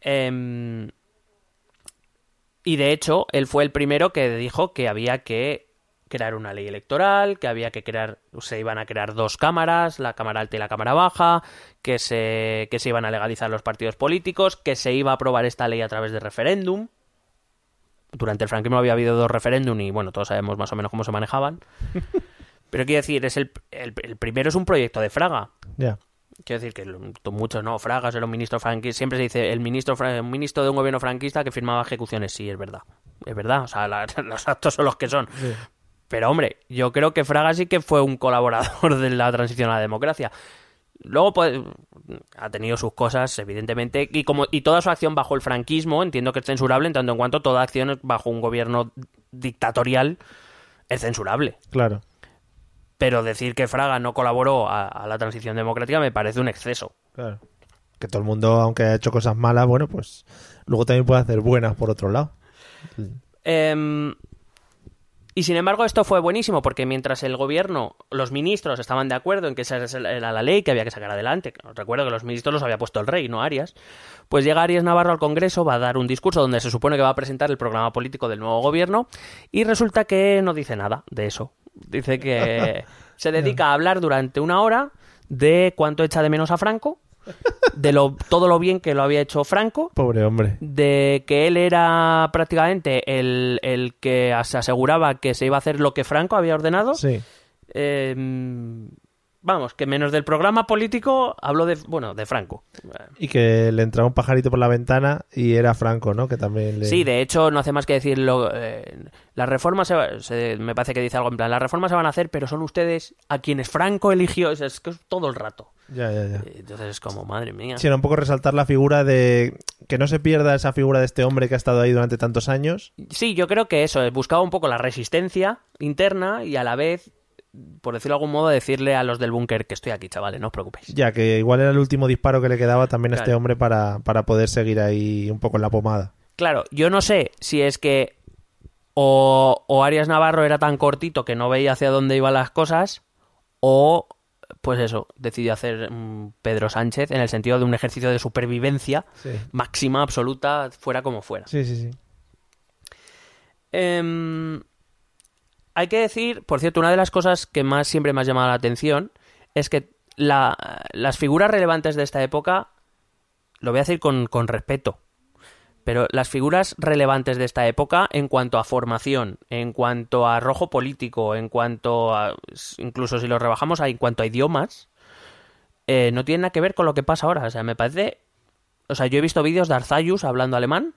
[SPEAKER 2] Em, y de hecho, él fue el primero que dijo que había que crear una ley electoral, que había que crear, se iban a crear dos cámaras, la cámara alta y la cámara baja, que se, que se iban a legalizar los partidos políticos, que se iba a aprobar esta ley a través de referéndum. Durante el franquismo había habido dos referéndum y bueno, todos sabemos más o menos cómo se manejaban. Pero quiero decir, es el, el, el primero es un proyecto de Fraga.
[SPEAKER 1] Ya.
[SPEAKER 2] Quiero decir que muchos no, Fragas era un ministro franquista. Siempre se dice el ministro, un ministro de un gobierno franquista que firmaba ejecuciones. Sí, es verdad. Es verdad. O sea, la- los actos son los que son. Pero hombre, yo creo que Fraga sí que fue un colaborador de la transición a la democracia. Luego pues, ha tenido sus cosas, evidentemente, y como y toda su acción bajo el franquismo, entiendo que es censurable en tanto en cuanto toda acción bajo un gobierno dictatorial es censurable.
[SPEAKER 1] Claro.
[SPEAKER 2] Pero decir que Fraga no colaboró a, a la transición democrática me parece un exceso.
[SPEAKER 1] Claro. Que todo el mundo, aunque haya hecho cosas malas, bueno, pues luego también puede hacer buenas por otro lado.
[SPEAKER 2] Em, y sin embargo, esto fue buenísimo porque mientras el gobierno, los ministros estaban de acuerdo en que esa era la ley que había que sacar adelante, recuerdo que los ministros los había puesto el rey, no Arias, pues llega Arias Navarro al Congreso, va a dar un discurso donde se supone que va a presentar el programa político del nuevo gobierno y resulta que no dice nada de eso. Dice que se dedica a hablar durante una hora de cuánto echa de menos a Franco, de lo, todo lo bien que lo había hecho Franco
[SPEAKER 1] Pobre hombre.
[SPEAKER 2] de que él era prácticamente el, el que se aseguraba que se iba a hacer lo que Franco había ordenado.
[SPEAKER 1] Sí.
[SPEAKER 2] Eh, vamos, que menos del programa político habló de, bueno, de Franco.
[SPEAKER 1] Y que le entraba un pajarito por la ventana y era Franco, ¿no? Que también le...
[SPEAKER 2] Sí, de hecho, no hace más que decirlo. eh, las reformas, se, se- me parece que dice algo en plan, las reformas se van a hacer, pero son ustedes a quienes Franco eligió. Es, es que es todo el rato.
[SPEAKER 1] Ya, ya, ya.
[SPEAKER 2] Entonces es como, madre mía.
[SPEAKER 1] Sí, era un poco resaltar la figura de... Que no se pierda esa figura de este hombre que ha estado ahí durante tantos años.
[SPEAKER 2] Sí, yo creo que eso, eh, buscaba un poco la resistencia interna y a la vez por decirlo de algún modo, decirle a los del búnker que estoy aquí, chavales, no os preocupéis.
[SPEAKER 1] Ya que igual era el último disparo que le quedaba también a este hombre para, para poder seguir ahí un poco en la pomada.
[SPEAKER 2] Claro, yo no sé si es que o, o Arias Navarro era tan cortito que no veía hacia dónde iban las cosas, o pues eso, decidió hacer Pedro Sánchez en el sentido de un ejercicio de supervivencia
[SPEAKER 1] Sí,
[SPEAKER 2] máxima, absoluta, fuera como fuera.
[SPEAKER 1] sí, sí. sí.
[SPEAKER 2] Em, hay que decir, por cierto, una de las cosas que más siempre me ha llamado la atención es que la- las figuras relevantes de esta época, lo voy a decir con, respeto, pero las figuras relevantes de esta época en cuanto a formación, en cuanto a arrojo político, en cuanto a, incluso si lo rebajamos a en cuanto a idiomas, eh, no tienen nada que ver con lo que pasa ahora. O sea, me parece... O sea, yo he visto vídeos de Arzayus hablando alemán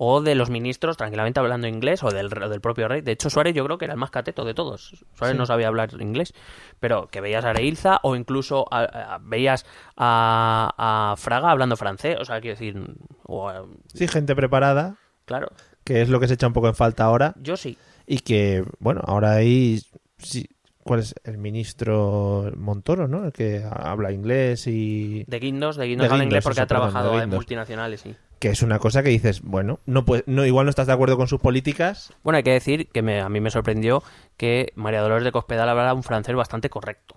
[SPEAKER 2] o de los ministros tranquilamente hablando inglés o del, o del propio rey. De hecho, Suárez yo creo que era el más cateto de todos. Suárez
[SPEAKER 1] Sí.
[SPEAKER 2] no sabía hablar inglés, pero que veías a Areilza o incluso a- a- veías a, a Fraga hablando francés. O sea, quiero decir, o
[SPEAKER 1] Sí, gente preparada,
[SPEAKER 2] claro,
[SPEAKER 1] que es lo que se echa un poco en falta ahora.
[SPEAKER 2] yo sí.
[SPEAKER 1] Y que, bueno, ahora ahí. sí, ¿Cuál es? El ministro Montoro, ¿no? El que habla inglés y.
[SPEAKER 2] De Guindos, de Guindos
[SPEAKER 1] De
[SPEAKER 2] habla inglés porque
[SPEAKER 1] eso,
[SPEAKER 2] ha trabajado en multinacionales, sí.
[SPEAKER 1] Que es una cosa que dices, bueno, no, puede, no igual no estás de acuerdo con sus políticas.
[SPEAKER 2] Bueno, hay que decir que me- a mí me sorprendió que María Dolores de Cospedal hablara un francés bastante correcto.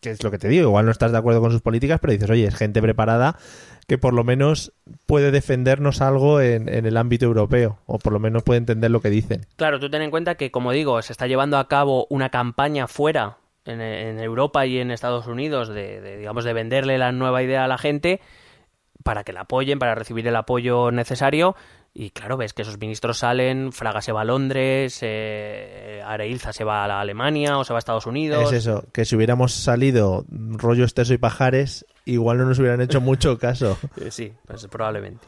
[SPEAKER 1] Que es lo que te digo, igual no estás de acuerdo con sus políticas, pero dices, oye, es gente preparada que por lo menos puede defendernos algo en, en el ámbito europeo, o por lo menos puede entender lo que dicen.
[SPEAKER 2] Claro, tú ten en cuenta que, como digo, se está llevando a cabo una campaña fuera, en, en Europa y en Estados Unidos, de, de, digamos, de venderle la nueva idea a la gente para que la apoyen, para recibir el apoyo necesario. Y claro, ves que esos ministros salen, Fraga se va a Londres, eh, Areilza se va a la Alemania o se va a Estados Unidos.
[SPEAKER 1] Es eso, que si hubiéramos salido rollo esteso y pajares, igual no nos hubieran hecho mucho caso.
[SPEAKER 2] Eh, Sí, pues probablemente.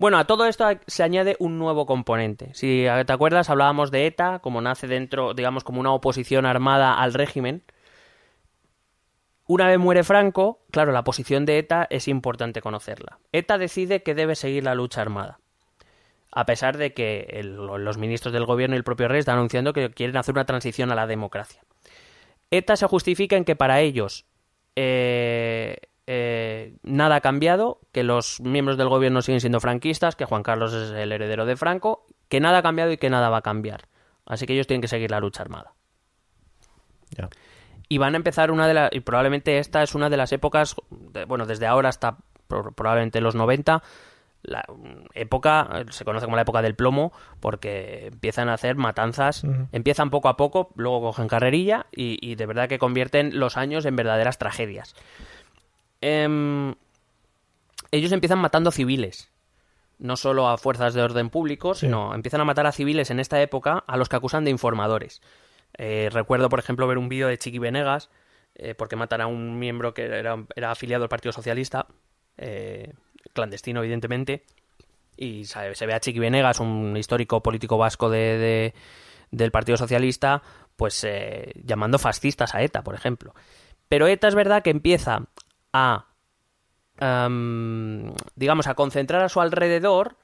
[SPEAKER 2] Bueno, a todo esto se añade un nuevo componente. Si te acuerdas, hablábamos de ETA, como nace dentro, digamos, como una oposición armada al régimen. Una vez muere Franco, claro, la posición de ETA es importante conocerla. ETA decide que debe seguir la lucha armada. A pesar de que los ministros del gobierno y el propio rey están anunciando que quieren hacer una transición a la democracia. ETA se justifica en que para ellos eh, eh, nada ha cambiado, que los miembros del gobierno siguen siendo franquistas, que Juan Carlos es el heredero de Franco, que nada ha cambiado y que nada va a cambiar. Así que ellos tienen que seguir la lucha armada. Y van a empezar una de las... Y probablemente esta es una de las épocas, de- bueno, desde ahora hasta pro- probablemente los 90, la época, se conoce como la época del plomo, porque empiezan a hacer matanzas, empiezan poco a poco, luego cogen carrerilla y, y de verdad que convierten los años en verdaderas tragedias. Em, ellos empiezan matando civiles, no solo a fuerzas de orden público,
[SPEAKER 1] Sí.
[SPEAKER 2] sino empiezan a matar a civiles en esta época a los que acusan de informadores. Eh, recuerdo, por ejemplo, ver un vídeo de Chiqui Venegas, eh, porque matan a un miembro que era, era afiliado al Partido Socialista, eh, clandestino, evidentemente, y se, ve a Chiqui Venegas, un histórico político vasco de, de- del Partido Socialista, pues eh, llamando fascistas a ETA, por ejemplo. Pero ETA es verdad que empieza a, am, digamos, a concentrar a su alrededor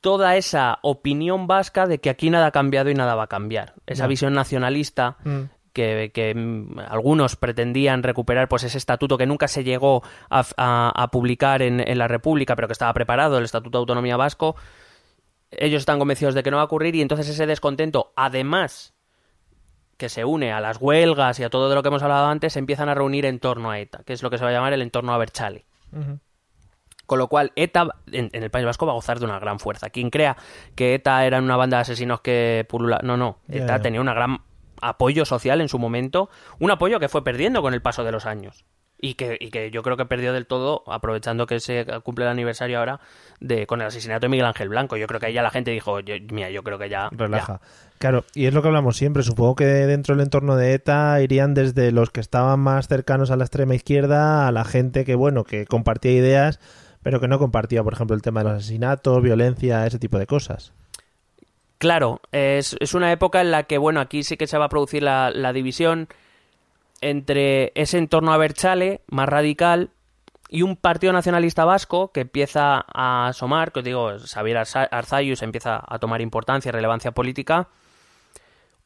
[SPEAKER 2] toda esa opinión vasca de que aquí nada ha cambiado y nada va a cambiar. Esa visión nacionalista
[SPEAKER 1] Mm.
[SPEAKER 2] que, que, mm, algunos pretendían recuperar pues ese estatuto que nunca se llegó a, a- a publicar en, en la República, pero que estaba preparado, el Estatuto de Autonomía Vasco. Ellos están convencidos de que no va a ocurrir y entonces ese descontento, además que se une a las huelgas y a todo de lo que hemos hablado antes, se empiezan a reunir en torno a ETA, que es lo que se va a llamar el entorno Abertzale.
[SPEAKER 1] Ujú.
[SPEAKER 2] Con lo cual, ETA en, en el País Vasco va a gozar de una gran fuerza. Quien crea que ETA era una banda de asesinos que pulula. No, no. ETA tenía un gran apoyo social en su momento. Un apoyo que fue perdiendo con el paso de los años. Y que, y que yo creo que perdió del todo, aprovechando que se cumple el aniversario ahora de con el asesinato de Miguel Ángel Blanco. Yo creo que ahí ya la gente dijo, yo- mira, yo creo que ya.
[SPEAKER 1] Relaja. Claro, y es lo que hablamos siempre. Supongo que dentro del entorno de ETA irían desde los que estaban más cercanos a la extrema izquierda a la gente que, bueno, que compartía ideas, pero que no compartía, por ejemplo, el tema de los asesinatos, violencia, ese tipo de cosas.
[SPEAKER 2] Claro, es, es una época en la que, bueno, aquí sí que se va a producir la, la división entre ese entorno a Berchale, más radical, y un partido nacionalista vasco que empieza a asomar, que os digo, Xavier Arza- Arzayus empieza a tomar importancia y relevancia política.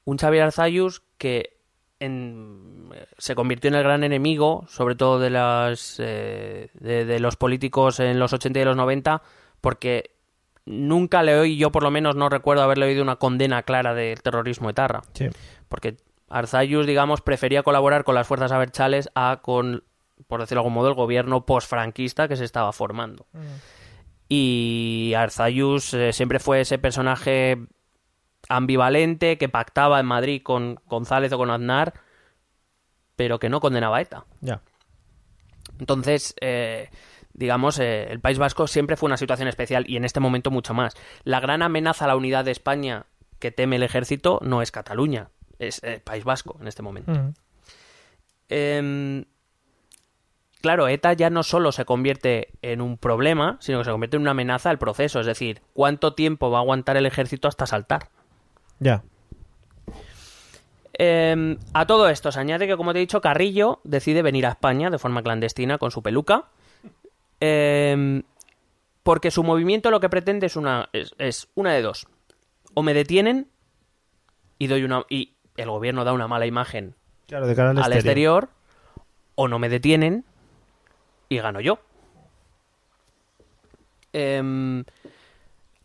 [SPEAKER 2] Un Xavier Arzayus que en- se convirtió en el gran enemigo, sobre todo de, las, eh, de, de los políticos en los 80 y los 90, porque nunca le oí, yo por lo menos no recuerdo haberle oído una condena clara del terrorismo etarra.
[SPEAKER 1] Sí.
[SPEAKER 2] Porque Arzayus, digamos, prefería colaborar con las fuerzas abertzales a con, por decirlo de algún modo, el gobierno posfranquista que se estaba formando. Y Arzayus eh, siempre fue ese personaje ambivalente que pactaba en Madrid con González o con Aznar, pero que no condenaba a ETA.
[SPEAKER 1] Ya.
[SPEAKER 2] Entonces, eh, digamos, eh, el País Vasco siempre fue una situación especial y en este momento mucho más. La gran amenaza a la unidad de España que teme el ejército no es Cataluña, es el País Vasco en este momento. Em, claro, ETA ya no solo se convierte en un problema, sino que se convierte en una amenaza al proceso. Es decir, ¿cuánto tiempo va a aguantar el ejército hasta saltar?
[SPEAKER 1] Ya.
[SPEAKER 2] Em, a todo esto se añade que, como te he dicho, Carrillo decide venir a España de forma clandestina con su peluca. Em, porque su movimiento lo que pretende es una, es, es una de dos. O me detienen y doy una y el gobierno da una mala imagen
[SPEAKER 1] Claro, de cara al,
[SPEAKER 2] al exterior, o no me detienen y gano yo. Em,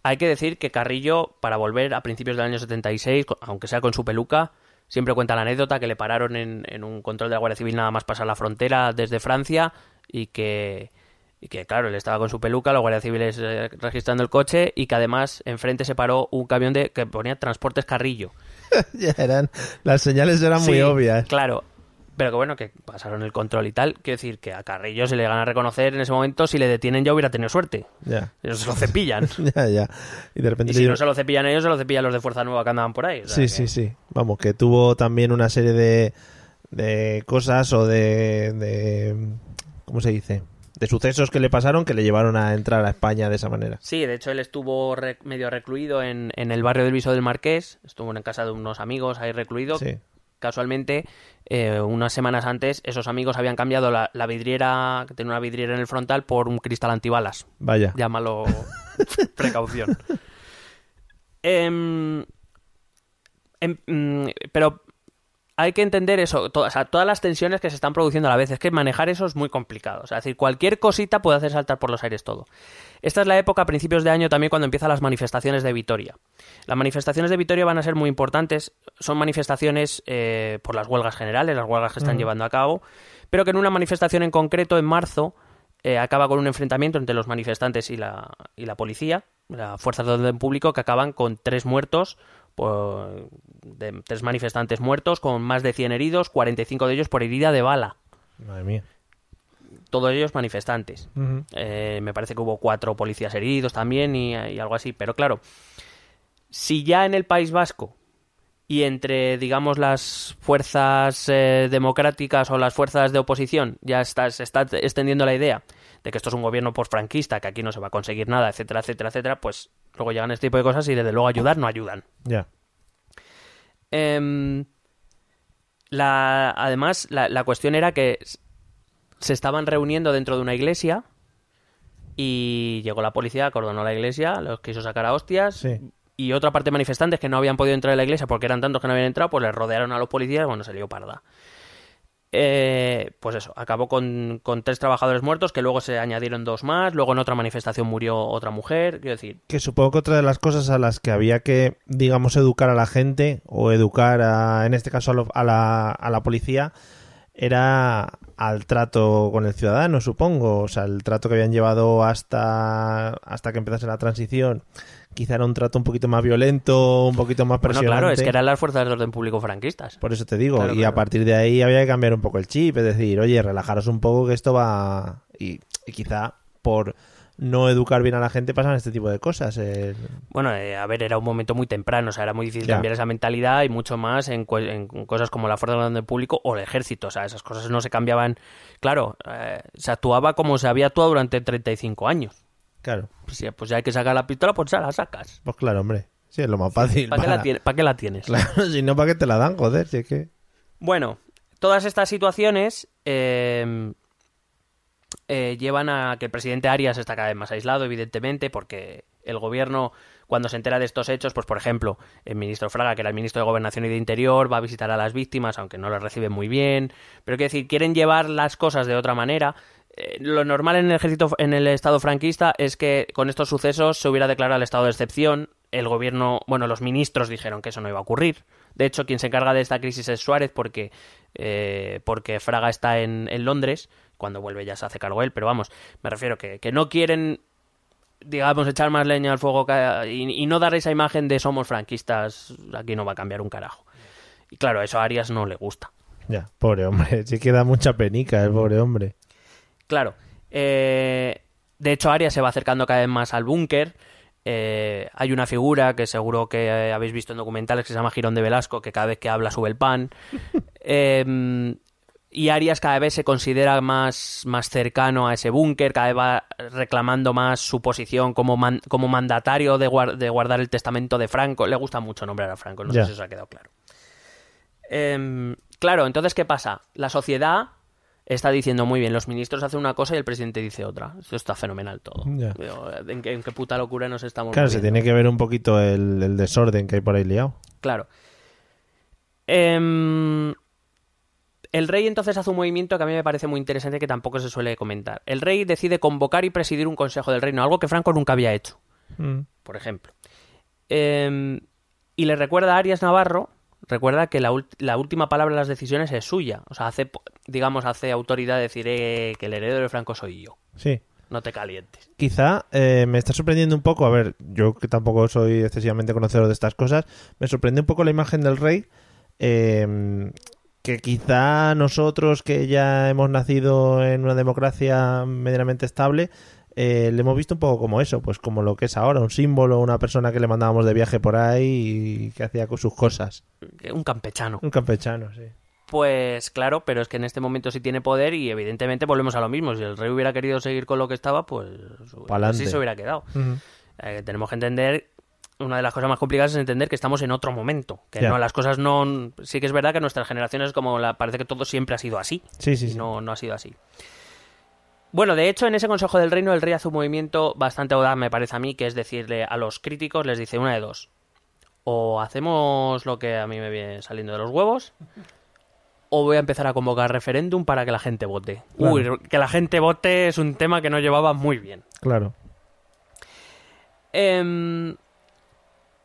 [SPEAKER 2] hay que decir que Carrillo, para volver a principios del año 76, co- aunque sea con su peluca, siempre cuenta la anécdota que le pararon en, en un control de la Guardia Civil nada más pasar la frontera desde Francia y que, y que claro, él estaba con su peluca, los guardias civiles eh, registrando el coche y que además enfrente se paró un camión de que ponía Transportes Carrillo.
[SPEAKER 1] ya eran, las señales eran muy obvias.
[SPEAKER 2] Claro. Pero que bueno, que pasaron el control y tal. Quiero decir que a Carrillo se le gana a reconocer en ese momento, si le detienen ya hubiera tenido suerte.
[SPEAKER 1] Ya.
[SPEAKER 2] Ellos se lo cepillan.
[SPEAKER 1] Ya, ya. Y de repente
[SPEAKER 2] y si no se lo cepillan ellos, se lo cepillan los de Fuerza Nueva que andaban por ahí. o sea
[SPEAKER 1] Sí,
[SPEAKER 2] que-
[SPEAKER 1] sí, sí. Vamos, que tuvo también una serie de, de cosas o de, de... ¿Cómo se dice? De sucesos que le pasaron que le llevaron a entrar a España de esa manera.
[SPEAKER 2] Sí, de hecho él estuvo re- medio recluido en, en el barrio del Viso del Marqués. Estuvo en casa de unos amigos ahí recluido.
[SPEAKER 1] Sí.
[SPEAKER 2] Casualmente, eh, unas semanas antes, esos amigos habían cambiado la, la vidriera, que tenía una vidriera en el frontal, por un cristal antibalas.
[SPEAKER 1] Vaya.
[SPEAKER 2] Llámalo precaución. Em, em, pero hay que entender eso, to- o sea, todas las tensiones que se están produciendo a la vez. Es que manejar eso es muy complicado. O sea, es decir, cualquier cosita puede hacer saltar por los aires todo. Esta es la época a principios de año también cuando empiezan las manifestaciones de Vitoria. Las manifestaciones de Vitoria van a ser muy importantes. Son manifestaciones eh, por las huelgas generales, las huelgas que están llevando a cabo, pero que en una manifestación en concreto, en marzo, eh, acaba con un enfrentamiento entre los manifestantes y la, y la policía, las fuerzas de orden público, que acaban con tres muertos, por- de, tres manifestantes muertos, con más de 100 heridos, 45 de ellos por herida de bala.
[SPEAKER 1] Madre mía.
[SPEAKER 2] Todos ellos manifestantes. Eh, me parece que hubo cuatro policías heridos también y, y algo así. Pero claro, si ya en el País Vasco y entre, digamos, las fuerzas eh, democráticas o las fuerzas de oposición ya está, se está extendiendo la idea de que esto es un gobierno franquista que aquí no se va a conseguir nada, etcétera, etcétera, etcétera, pues luego llegan este tipo de cosas y desde luego ayudar no ayudan.
[SPEAKER 1] Ya.
[SPEAKER 2] Em, la, además, la, la cuestión era que se estaban reuniendo dentro de una iglesia y llegó la policía, acordonó la iglesia, los quiso sacar a hostias.
[SPEAKER 1] Sí.
[SPEAKER 2] Y otra parte de manifestantes que no habían podido entrar en la iglesia porque eran tantos que no habían entrado, pues les rodearon a los policías y bueno, se lió parda. Eh, pues eso, acabó con, tres trabajadores muertos, que luego se añadieron dos más, luego en otra manifestación murió otra mujer, quiero decir,
[SPEAKER 1] Que supongo que otra de las cosas a las que había que, digamos, educar a la gente o educar, a, en este caso, a, lo- a la, a la policía, era al trato con el ciudadano, supongo. O sea, el trato que habían llevado hasta, hasta que empezase la transición. Quizá era un trato un poquito más violento, un poquito más
[SPEAKER 2] bueno,
[SPEAKER 1] presionante.
[SPEAKER 2] claro, es que eran las fuerzas de orden público franquistas.
[SPEAKER 1] Por eso te digo,
[SPEAKER 2] Claro,
[SPEAKER 1] y
[SPEAKER 2] claro.
[SPEAKER 1] a partir de ahí había que cambiar un poco el chip, es decir, oye, relajaros un poco que esto va... Y, y quizá por no educar bien a la gente pasan este tipo de cosas. eh,
[SPEAKER 2] Bueno, eh, a ver, era un momento muy temprano, o sea, era muy difícil
[SPEAKER 1] Ya.
[SPEAKER 2] cambiar esa mentalidad y mucho más en, cu- en cosas como la fuerza de orden público o el ejército, o sea, esas cosas no se cambiaban. Claro, eh, se actuaba como se había actuado durante 35 años.
[SPEAKER 1] Claro,
[SPEAKER 2] Pues, ya- pues ya hay que sacar la pistola, pues ya la sacas.
[SPEAKER 1] pues claro, hombre. Sí, es lo más fácil.
[SPEAKER 2] ¿Para qué, la tiene- para qué la tienes?
[SPEAKER 1] Claro, si no, ¿para qué te la dan? Joder, si es que...
[SPEAKER 2] Bueno, todas estas situaciones eh, eh, llevan a que el presidente Arias está cada vez más aislado, evidentemente, porque el gobierno, cuando se entera de estos hechos, pues por ejemplo, el ministro Fraga, que era el ministro de Gobernación y de Interior, va a visitar a las víctimas, aunque no las reciben muy bien. Pero quiero decir, quieren llevar las cosas de otra manera. Eh, lo normal en el ejército, en el estado franquista, es que con estos sucesos se hubiera declarado el estado de excepción. El gobierno, bueno, los ministros dijeron que eso no iba a ocurrir. De hecho, quien se encarga de esta crisis es Suárez, porque, eh, porque Fraga está en, en Londres. Cuando vuelve ya se hace cargo él, pero vamos, me refiero que, que no quieren digamos, echar más leña al fuego y, y no dar esa imagen de somos franquistas, aquí no va a cambiar un carajo. Y claro, eso a Arias no le gusta.
[SPEAKER 1] Ya, pobre hombre. Sí que da mucha penica el pobre hombre.
[SPEAKER 2] Claro. eh, de hecho, Arias se va acercando cada vez más al búnker. Eh, hay una figura que seguro que eh, habéis visto en documentales que se llama Girón de Velasco, que cada vez que habla sube el pan. Eh, y Arias cada vez se considera más, más cercano a ese búnker, cada vez va reclamando más su posición como, man- como mandatario de, de guardar el testamento de Franco. Le gusta mucho nombrar a Franco, no sé si eso ha quedado claro. Em, claro, entonces, ¿qué pasa? La sociedad está diciendo muy bien, los ministros hacen una cosa y el presidente dice otra. Esto está fenomenal todo. ¿En qué, en qué puta locura nos estamos
[SPEAKER 1] Claro, se tiene que ver un poquito el, el desorden que hay por ahí liado.
[SPEAKER 2] Claro. Em, el rey entonces hace un movimiento que a mí me parece muy interesante que tampoco se suele comentar. El rey decide convocar y presidir un consejo del reino, algo que Franco nunca había hecho,
[SPEAKER 1] Mm.
[SPEAKER 2] por ejemplo. Em, y le recuerda a Arias Navarro, recuerda que la, la última palabra en las decisiones es suya. O sea, hace, digamos, hace autoridad decir eh, que el heredero de Franco soy yo.
[SPEAKER 1] Sí.
[SPEAKER 2] No te calientes.
[SPEAKER 1] Quizá eh, me está sorprendiendo un poco, a ver, yo que tampoco soy excesivamente conocedor de estas cosas, me sorprende un poco la imagen del rey, eh, que quizá nosotros que ya hemos nacido en una democracia medianamente estable, eh, le hemos visto un poco como eso, pues como lo que es ahora, un símbolo, una persona que le mandábamos de viaje por ahí y que hacía con sus cosas.
[SPEAKER 2] Un campechano.
[SPEAKER 1] Un campechano, sí.
[SPEAKER 2] Pues claro, pero es que en este momento sí tiene poder y evidentemente volvemos a lo mismo. Si el rey hubiera querido seguir con lo que estaba, pues
[SPEAKER 1] Pa'lante.
[SPEAKER 2] así se hubiera quedado. Eh, tenemos que entender, una de las cosas más complicadas es entender que estamos en otro momento. Que no, las cosas no... Sí que es verdad que nuestras generaciones como la, parece que todo siempre ha sido así.
[SPEAKER 1] Sí, sí, sí.
[SPEAKER 2] No, no ha sido así. Bueno, de hecho, en ese Consejo del Reino el rey hace un movimiento bastante audaz, me parece a mí, que es decirle a los críticos, les dice una de dos. O hacemos lo que a mí me viene saliendo de los huevos, o voy a empezar a convocar referéndum para que la gente vote.
[SPEAKER 1] Claro.
[SPEAKER 2] Uy, que la gente vote es un tema que no llevaba muy bien.
[SPEAKER 1] Claro.
[SPEAKER 2] Em,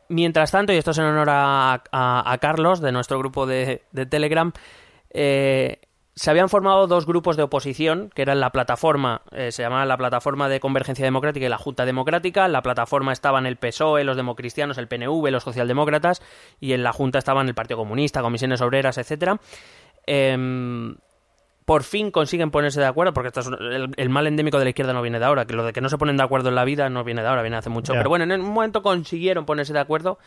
[SPEAKER 2] mientras tanto, y esto es en honor a, a- a Carlos de nuestro grupo de, de Telegram, eh, se habían formado dos grupos de oposición, que eran la plataforma, eh, se llamaba la plataforma de convergencia democrática y la Junta Democrática. En la plataforma estaban el PSOE, los democristianos, el PNV, los socialdemócratas, y en la Junta estaban el Partido Comunista, comisiones obreras, etcétera. Em, por fin consiguen ponerse de acuerdo, porque esto es el, el mal endémico de la izquierda no viene de ahora, que lo de que no se ponen de acuerdo en la vida no viene de ahora, viene hace mucho. Pero bueno, en un momento consiguieron ponerse de acuerdo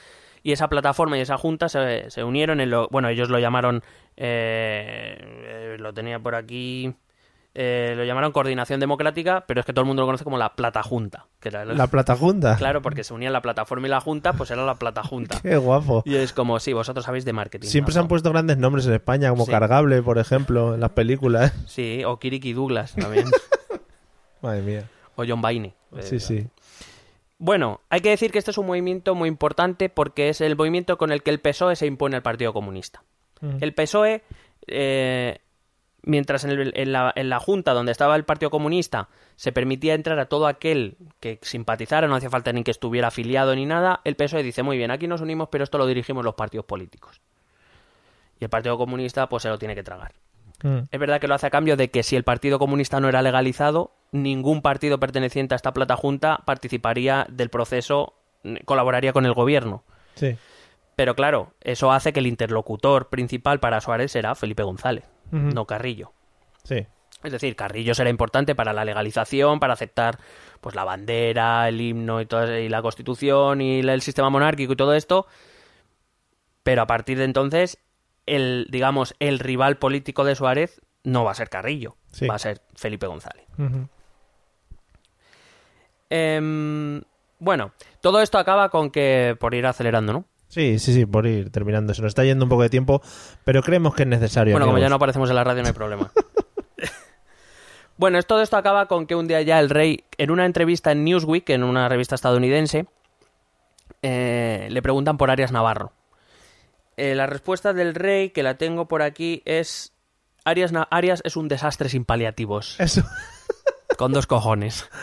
[SPEAKER 2] y esa plataforma y esa junta se, se unieron en lo, bueno, ellos lo llamaron, eh, eh, lo tenía por aquí, eh, lo llamaron coordinación democrática, pero es que todo el mundo lo conoce como la plata junta, que era
[SPEAKER 1] La plata junta.
[SPEAKER 2] claro, porque se unían la plataforma y la junta, pues era la plata junta.
[SPEAKER 1] Qué guapo.
[SPEAKER 2] Y es como, sí, vosotros sabéis de marketing.
[SPEAKER 1] Siempre se han puesto grandes nombres en España, como
[SPEAKER 2] Sí.
[SPEAKER 1] Cargable, por ejemplo, en las películas.
[SPEAKER 2] Sí, o Kiriki Douglas también,
[SPEAKER 1] Madre mía.
[SPEAKER 2] o John Baine.
[SPEAKER 1] Sí, sí.
[SPEAKER 2] Bueno, hay que decir que este es un movimiento muy importante porque es el movimiento con el que el PSOE se impone al Partido Comunista. El PSOE, eh, mientras en, el- en la, en la Junta donde estaba el Partido Comunista se permitía entrar a todo aquel que simpatizara, no hacía falta ni que estuviera afiliado ni nada, el PSOE dice, muy bien, aquí nos unimos, pero esto lo dirigimos los partidos políticos. Y el Partido Comunista pues se lo tiene que tragar.
[SPEAKER 1] Mm.
[SPEAKER 2] Es verdad que lo hace a cambio de que si el Partido Comunista no era legalizado, ningún partido perteneciente a esta plata junta participaría del proceso, colaboraría con el gobierno.
[SPEAKER 1] Sí.
[SPEAKER 2] Pero claro, eso hace que el interlocutor principal para Suárez será Felipe González, No Carrillo.
[SPEAKER 1] Sí.
[SPEAKER 2] Es decir, Carrillo será importante para la legalización, para aceptar pues la bandera, el himno y, y la constitución y el sistema monárquico y todo esto. Pero a partir de entonces, el, digamos, el rival político de Suárez no va a ser Carrillo,
[SPEAKER 1] Sí.
[SPEAKER 2] va a ser Felipe González. Em, bueno, todo esto acaba con que, por ir acelerando, ¿no?
[SPEAKER 1] Sí, sí, sí, por ir terminando. Se nos está yendo un poco de tiempo, pero creemos que es necesario.
[SPEAKER 2] Bueno, como ya no aparecemos en la radio, no hay problema. bueno, todo esto acaba con que un día ya el rey, en una entrevista en Newsweek, en una revista estadounidense, eh, le preguntan por Arias Navarro. Eh, la respuesta del rey, que la tengo por aquí, es Arias, Arias es un desastre sin paliativos,
[SPEAKER 1] Eso.
[SPEAKER 2] con dos cojones.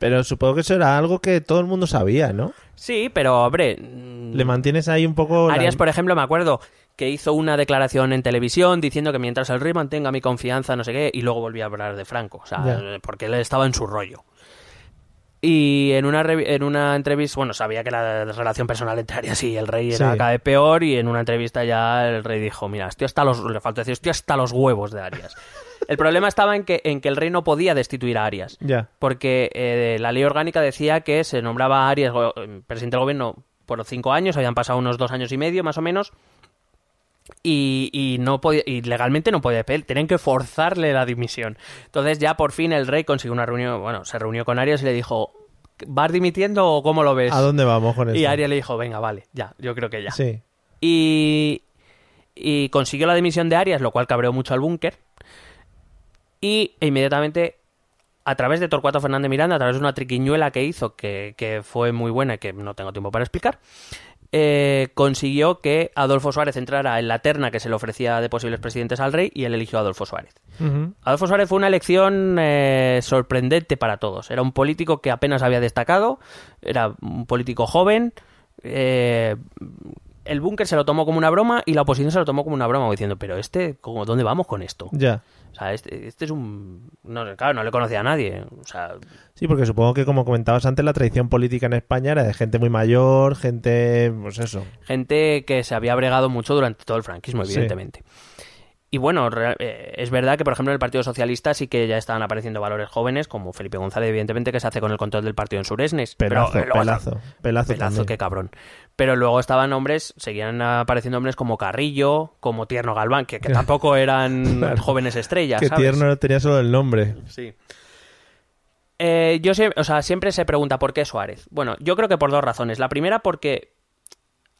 [SPEAKER 1] Pero supongo que eso era algo que todo el mundo sabía, ¿no?
[SPEAKER 2] Sí, pero hombre, mm,
[SPEAKER 1] Le mantienes ahí un poco... la-
[SPEAKER 2] Arias, por ejemplo, me acuerdo que hizo una declaración en televisión diciendo que mientras el rey mantenga mi confianza, no sé qué, y luego volvió a hablar de Franco, o sea, eh, porque él estaba en su rollo. Y en una, en una entrevista, bueno, sabía que la relación personal entre Arias y el rey era
[SPEAKER 1] Sí.
[SPEAKER 2] cada vez peor, y en una entrevista ya el rey dijo, mira, estoy hasta los, le falta decir, estoy hasta los huevos de Arias. El problema estaba en que, en que el rey no podía destituir a Arias
[SPEAKER 1] Ya.
[SPEAKER 2] porque eh, la ley orgánica decía que se nombraba a Arias go- presidente del gobierno por cinco años, habían pasado unos dos años y medio más o menos, y, y no podía, y legalmente no podía pedir, tenían que forzarle la dimisión. Entonces ya por fin el rey consiguió una reunión, bueno, se reunió con Arias y le dijo, ¿vas dimitiendo o cómo lo ves?
[SPEAKER 1] ¿A dónde vamos con esto?
[SPEAKER 2] Y Arias le dijo, venga, vale, ya, yo creo que ya.
[SPEAKER 1] Sí.
[SPEAKER 2] Y, y consiguió la dimisión de Arias, lo cual cabreó mucho al búnker. Y e inmediatamente, a través de Torcuato Fernández Miranda, a través de una triquiñuela que hizo, que, que fue muy buena y que no tengo tiempo para explicar, eh, consiguió que Adolfo Suárez entrara en la terna que se le ofrecía de posibles presidentes al rey y él eligió a Adolfo Suárez. Adolfo Suárez fue una elección eh, sorprendente para todos. Era un político que apenas había destacado, era un político joven. eh, el búnker se lo tomó como una broma y la oposición se lo tomó como una broma, diciendo, pero este, ¿cómo, ¿dónde vamos con esto?
[SPEAKER 1] Ya.
[SPEAKER 2] O sea, este, este es un... No, claro, no le conocía a nadie. O sea,
[SPEAKER 1] Sí, porque supongo que como comentabas antes, la tradición política en España era de gente muy mayor, gente, pues eso.
[SPEAKER 2] gente que se había bregado mucho durante todo el franquismo,
[SPEAKER 1] Sí.
[SPEAKER 2] evidentemente. Y bueno, eh, es verdad que, por ejemplo, en el Partido Socialista sí que ya estaban apareciendo valores jóvenes, como Felipe González, evidentemente, que se hace con el control del partido en Suresnes.
[SPEAKER 1] Pelazo,
[SPEAKER 2] Pero,
[SPEAKER 1] pelazo, pelazo,
[SPEAKER 2] Pelazo,
[SPEAKER 1] también.
[SPEAKER 2] qué cabrón. Pero luego estaban hombres, seguían apareciendo hombres como Carrillo, como Tierno Galván, que, que tampoco eran jóvenes estrellas. ¿sabes?
[SPEAKER 1] tierno tenía solo el nombre.
[SPEAKER 2] Sí. Eh, yo sie- o sea, siempre se pregunta por qué Suárez. Bueno, yo creo que por dos razones. La primera porque,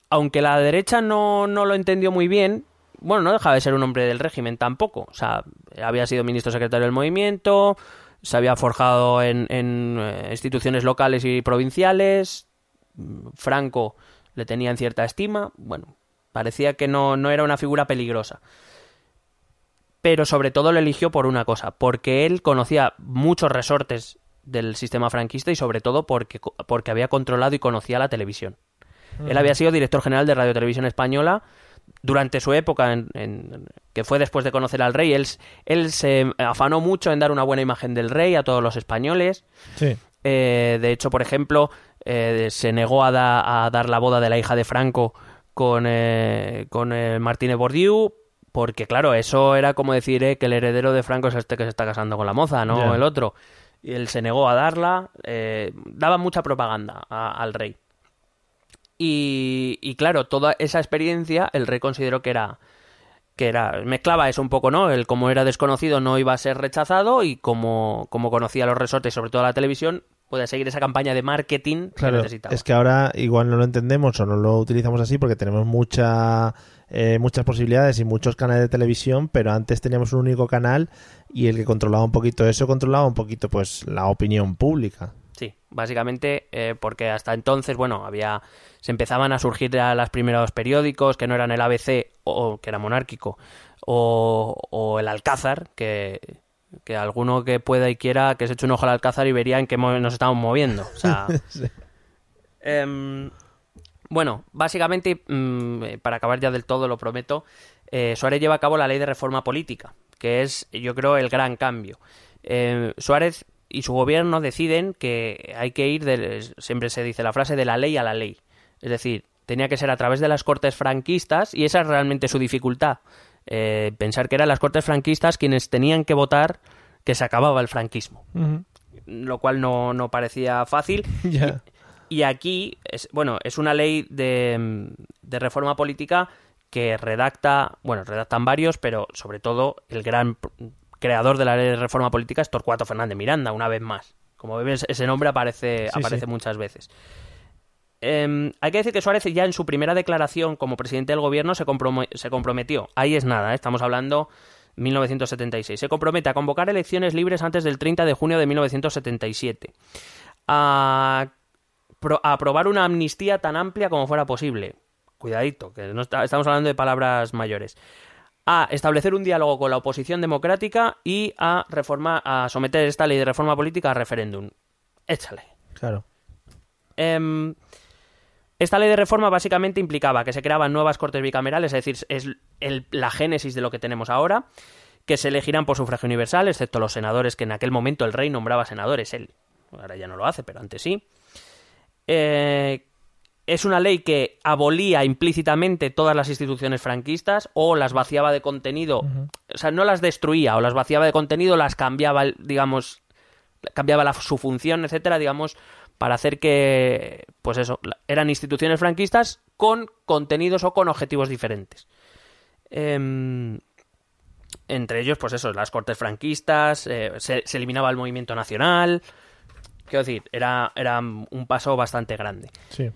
[SPEAKER 2] aunque la derecha no, no lo entendió muy bien, bueno, no dejaba de ser un hombre del régimen tampoco. O sea, había sido ministro secretario del movimiento, se había forjado en, en, eh, instituciones locales y provinciales. Franco le tenía en cierta estima. Bueno, parecía que no, no era una figura peligrosa pero sobre todo lo eligió por una cosa, porque él conocía muchos resortes del sistema franquista y sobre todo porque, porque había controlado y conocía la televisión. Él había sido director general de Radio Televisión Española durante su época, en, en- que fue después de conocer al rey. Él se afanó mucho en dar una buena imagen del rey a todos los españoles.
[SPEAKER 1] Sí.
[SPEAKER 2] Eh, de hecho, por ejemplo, eh, se negó a, da- a dar la boda de la hija de Franco con, eh, con eh, Martínez Bordiú, porque claro, eso era como decir eh, que el heredero de Franco es este que se está casando con la moza, no el otro. Y él se negó a darla, daba mucha propaganda a- al rey. Y, y claro, toda esa experiencia el rey consideró que era que era mezclaba eso un poco, ¿no? El como era desconocido no iba a ser rechazado y como, como conocía los resortes, sobre todo la televisión, puede seguir esa campaña de marketing que necesitaba.
[SPEAKER 1] es que ahora igual no lo entendemos o no lo utilizamos así porque tenemos mucha, eh, muchas posibilidades y muchos canales de televisión, pero antes teníamos un único canal y el que controlaba un poquito eso controlaba un poquito pues la opinión pública.
[SPEAKER 2] Sí, básicamente eh, porque hasta entonces, bueno, había se empezaban a surgir ya los primeros periódicos que no eran el ABC o que era monárquico o, o el Alcázar, que, que alguno que pueda y quiera que se eche un ojo al Alcázar y vería en qué nos estamos moviendo. O sea, em, bueno, básicamente, mm, eh, para acabar ya del todo, lo prometo, eh, Suárez lleva a cabo la ley de reforma política, que es, yo creo, el gran cambio. Eh, Suárez y su gobierno deciden que hay que ir, de- siempre se dice la frase, de la ley a la ley. Es decir, tenía que ser a través de las cortes franquistas y esa es realmente su dificultad. Eh, pensar que eran las cortes franquistas quienes tenían que votar que se acababa el franquismo, lo cual no, no parecía fácil. Y aquí, es, bueno, es una ley de, de reforma política que redacta, bueno, redactan varios, pero sobre todo el gran creador de la ley de reforma política es Torcuato Fernández Miranda, una vez más. Como ves, ese nombre aparece,
[SPEAKER 1] Sí,
[SPEAKER 2] aparece
[SPEAKER 1] sí.
[SPEAKER 2] muchas veces. Em, hay que decir que Suárez ya en su primera declaración como presidente del gobierno se, comprometió, ahí es nada, ¿eh? estamos hablando 1976, se compromete a convocar elecciones libres antes del 30 de junio de 1977, a pro- a aprobar una amnistía tan amplia como fuera posible. Cuidadito, que no está- estamos hablando de palabras mayores. A establecer un diálogo con la oposición democrática y a reformar, a someter esta ley de reforma política a referéndum. Échale.
[SPEAKER 1] Claro.
[SPEAKER 2] Em, esta ley de reforma básicamente implicaba que se creaban nuevas cortes bicamerales, es decir, es el- la génesis de lo que tenemos ahora, que se elegirán por sufragio universal, excepto los senadores, que en aquel momento el rey nombraba senadores, él ahora ya no lo hace, pero antes sí. Eh, es una ley que abolía implícitamente todas las instituciones franquistas o las vaciaba de contenido, o sea, no las destruía o las vaciaba de contenido, las cambiaba, digamos, cambiaba la- su función, etcétera, digamos, para hacer que, pues eso, eran instituciones franquistas con contenidos o con objetivos diferentes. Em, entre ellos, pues eso, las cortes franquistas, eh, se, se eliminaba el movimiento nacional. Quiero decir, era, era un paso bastante grande.
[SPEAKER 1] Sí.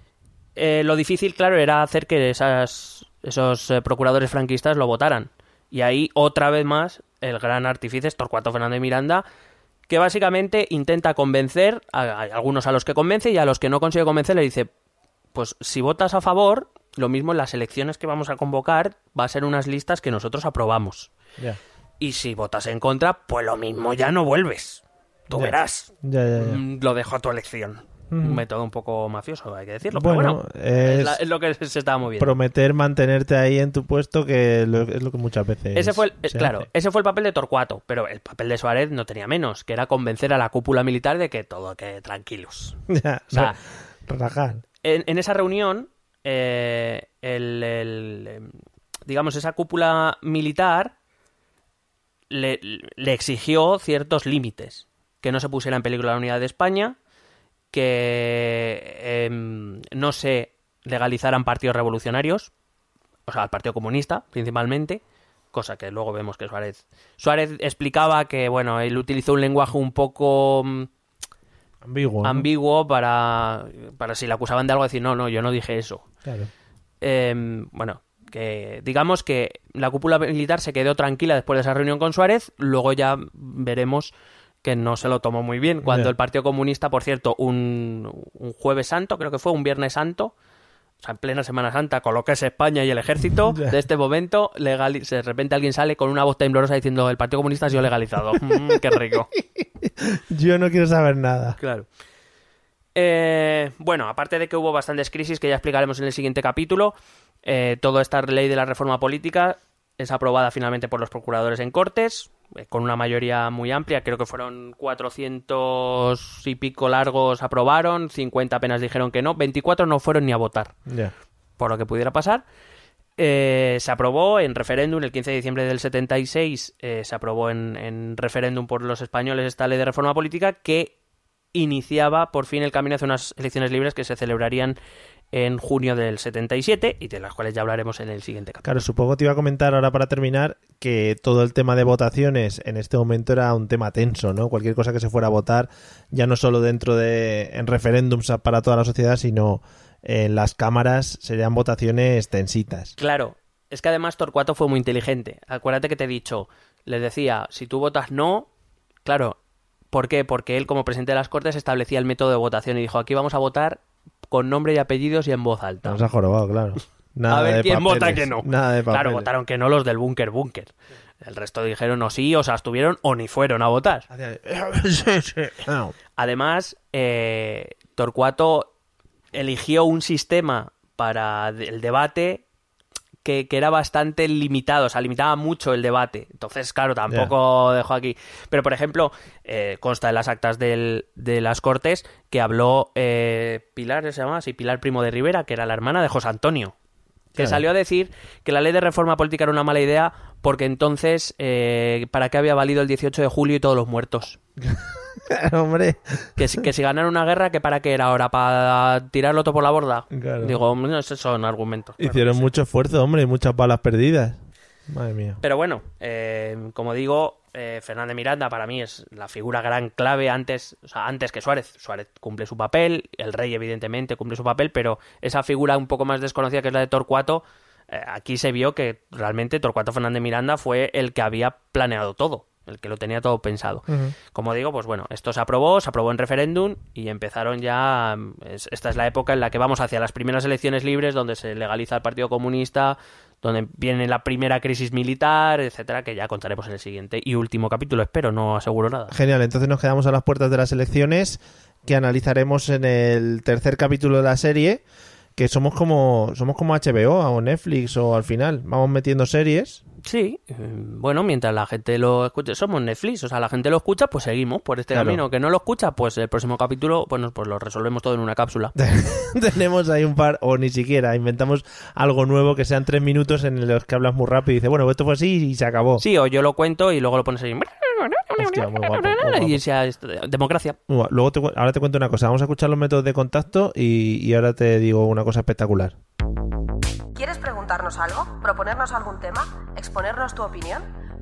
[SPEAKER 2] Eh, lo difícil, claro, era hacer que esas, esos eh, procuradores franquistas lo votaran. Y ahí, otra vez más, el gran artífice es Torcuato Fernández Miranda, que básicamente intenta convencer a, a algunos a los que convence y a los que no consigue convencer le dice, pues si votas a favor, lo mismo en las elecciones que vamos a convocar va a ser unas listas que nosotros aprobamos. Y si votas en contra, pues lo mismo ya no vuelves. Tú verás. Mm, Lo dejo a tu elección. Un método un poco mafioso, hay que decirlo.
[SPEAKER 1] Bueno,
[SPEAKER 2] pero bueno,
[SPEAKER 1] es-
[SPEAKER 2] es, la- es lo que se estaba moviendo.
[SPEAKER 1] Prometer mantenerte ahí en tu puesto, que lo- es lo que muchas veces.
[SPEAKER 2] Ese fue, el, claro,
[SPEAKER 1] hace.
[SPEAKER 2] ese fue el papel de Torcuato, pero el papel de Suárez no tenía menos, que era convencer a la cúpula militar de que todo, que tranquilos. O sea, en, en esa reunión, eh, el, el, digamos, esa cúpula militar le, le exigió ciertos límites. Que no se pusiera en peligro la unidad de España, que em, no se legalizaran partidos revolucionarios, o sea, el Partido Comunista principalmente, cosa que luego vemos que Suárez... Suárez explicaba que, bueno, él utilizó un lenguaje un poco... mm,
[SPEAKER 1] Ambiguo. ¿no?
[SPEAKER 2] ambiguo para, para si le acusaban de algo decir, no, no, yo no dije eso.
[SPEAKER 1] Claro.
[SPEAKER 2] Eh, bueno, que digamos que la cúpula militar se quedó tranquila después de esa reunión con Suárez, luego ya veremos que no se lo tomó muy bien. Cuando el Partido Comunista, por cierto, un, un jueves santo, creo que fue, un viernes santo, o sea, en plena Semana Santa, con lo que es España y el ejército, de este momento, legali- de repente alguien sale con una voz temblorosa diciendo el Partido Comunista ha sido legalizado. Mm, qué rico.
[SPEAKER 1] Yo no quiero saber nada.
[SPEAKER 2] Claro. Eh, bueno, aparte de que hubo bastantes crisis que ya explicaremos en el siguiente capítulo, eh, toda esta ley de la reforma política es aprobada finalmente por los procuradores en Cortes, con una mayoría muy amplia, creo que fueron 400 y pico largos aprobaron, 50 apenas dijeron que no, 24 no fueron ni a votar por lo que pudiera pasar. Eh, se aprobó en referéndum el 15 de diciembre del 76, eh, se aprobó en, en referéndum por los españoles esta ley de reforma política que iniciaba por fin el camino hacia unas elecciones libres que se celebrarían en junio del 77 y de las cuales ya hablaremos en el siguiente capítulo.
[SPEAKER 1] Claro, supongo que te iba a comentar ahora para terminar que todo el tema de votaciones en este momento era un tema tenso, ¿no? Cualquier cosa que se fuera a votar, ya no solo dentro de en referéndums para toda la sociedad, sino en las cámaras serían votaciones tensitas.
[SPEAKER 2] Claro, es que además Torcuato fue muy inteligente. Acuérdate que te he dicho, les decía, si tú votas no, claro, ¿por qué? Porque él como presidente de las Cortes establecía el método de votación y dijo, aquí vamos a votar con nombre y apellidos y en voz alta.
[SPEAKER 1] Nos ha jorobado, claro. Nada
[SPEAKER 2] a ver
[SPEAKER 1] de
[SPEAKER 2] quién vota que no.
[SPEAKER 1] Nada de
[SPEAKER 2] claro, votaron que no los del búnker búnker. El resto dijeron o sí, o se abstuvieron o ni fueron a votar.
[SPEAKER 1] Sí, sí. No.
[SPEAKER 2] Además, eh, Torcuato eligió un sistema para el debate que, que era bastante limitado, o sea, limitaba mucho el debate. Entonces, claro, tampoco dejó aquí. Pero, por ejemplo, eh, consta en las actas del- de las Cortes que habló eh, Pilar, ¿se llama así? Pilar Primo de Rivera, que era la hermana de José Antonio. Que
[SPEAKER 1] Claro.
[SPEAKER 2] salió a decir que la ley de reforma política era una mala idea porque entonces, eh, ¿para qué había valido el 18 de julio y todos los muertos?
[SPEAKER 1] Hombre.
[SPEAKER 2] Que si, que si ganan una guerra, ¿que para qué era ahora? ¿Para tirarlo todo por la borda?
[SPEAKER 1] Claro.
[SPEAKER 2] Digo, no, esos son argumentos. claro,
[SPEAKER 1] Hicieron mucho esfuerzo, hombre, y muchas balas perdidas. Madre mía.
[SPEAKER 2] Pero bueno, eh, como digo, eh, Fernández Miranda para mí es la figura gran clave antes, o sea, antes que Suárez. Suárez cumple su papel, el rey evidentemente cumple su papel, pero esa figura un poco más desconocida que es la de Torcuato, eh, aquí se vio que realmente Torcuato Fernández Miranda fue el que había planeado todo. El que lo tenía todo pensado. Como digo, pues bueno, esto se aprobó, se aprobó en referéndum y empezaron ya. es- esta es la época en la que vamos hacia las primeras elecciones libres, donde se legaliza el Partido Comunista, donde viene la primera crisis militar, etcétera, que ya contaremos en el siguiente y último capítulo, espero, no aseguro nada.
[SPEAKER 1] Genial, entonces nos quedamos a las puertas de las elecciones que analizaremos en el tercer capítulo de la serie, que somos como somos como HBO o Netflix o al final vamos metiendo series.
[SPEAKER 2] Sí, eh, bueno, mientras la gente lo escuche, somos Netflix, o sea, la gente lo escucha, pues seguimos por este
[SPEAKER 1] Claro.
[SPEAKER 2] camino. Que no lo escucha, pues el próximo capítulo, bueno, pues lo resolvemos todo en una cápsula.
[SPEAKER 1] Tenemos ahí un par, o ni siquiera, inventamos algo nuevo que sean tres minutos en los que hablas muy rápido y dices, bueno, esto fue así y se acabó.
[SPEAKER 2] Sí, o yo lo cuento y luego lo pones ahí.
[SPEAKER 1] Hostia, muy guapo, muy guapo.
[SPEAKER 2] Y sea democracia.
[SPEAKER 1] Luego te ahora te cuento una cosa, vamos a escuchar los métodos de contacto y, y ahora te digo una cosa espectacular.
[SPEAKER 4] ¿Quieres preguntarnos algo? ¿Proponernos algún tema? ¿Exponernos tu opinión?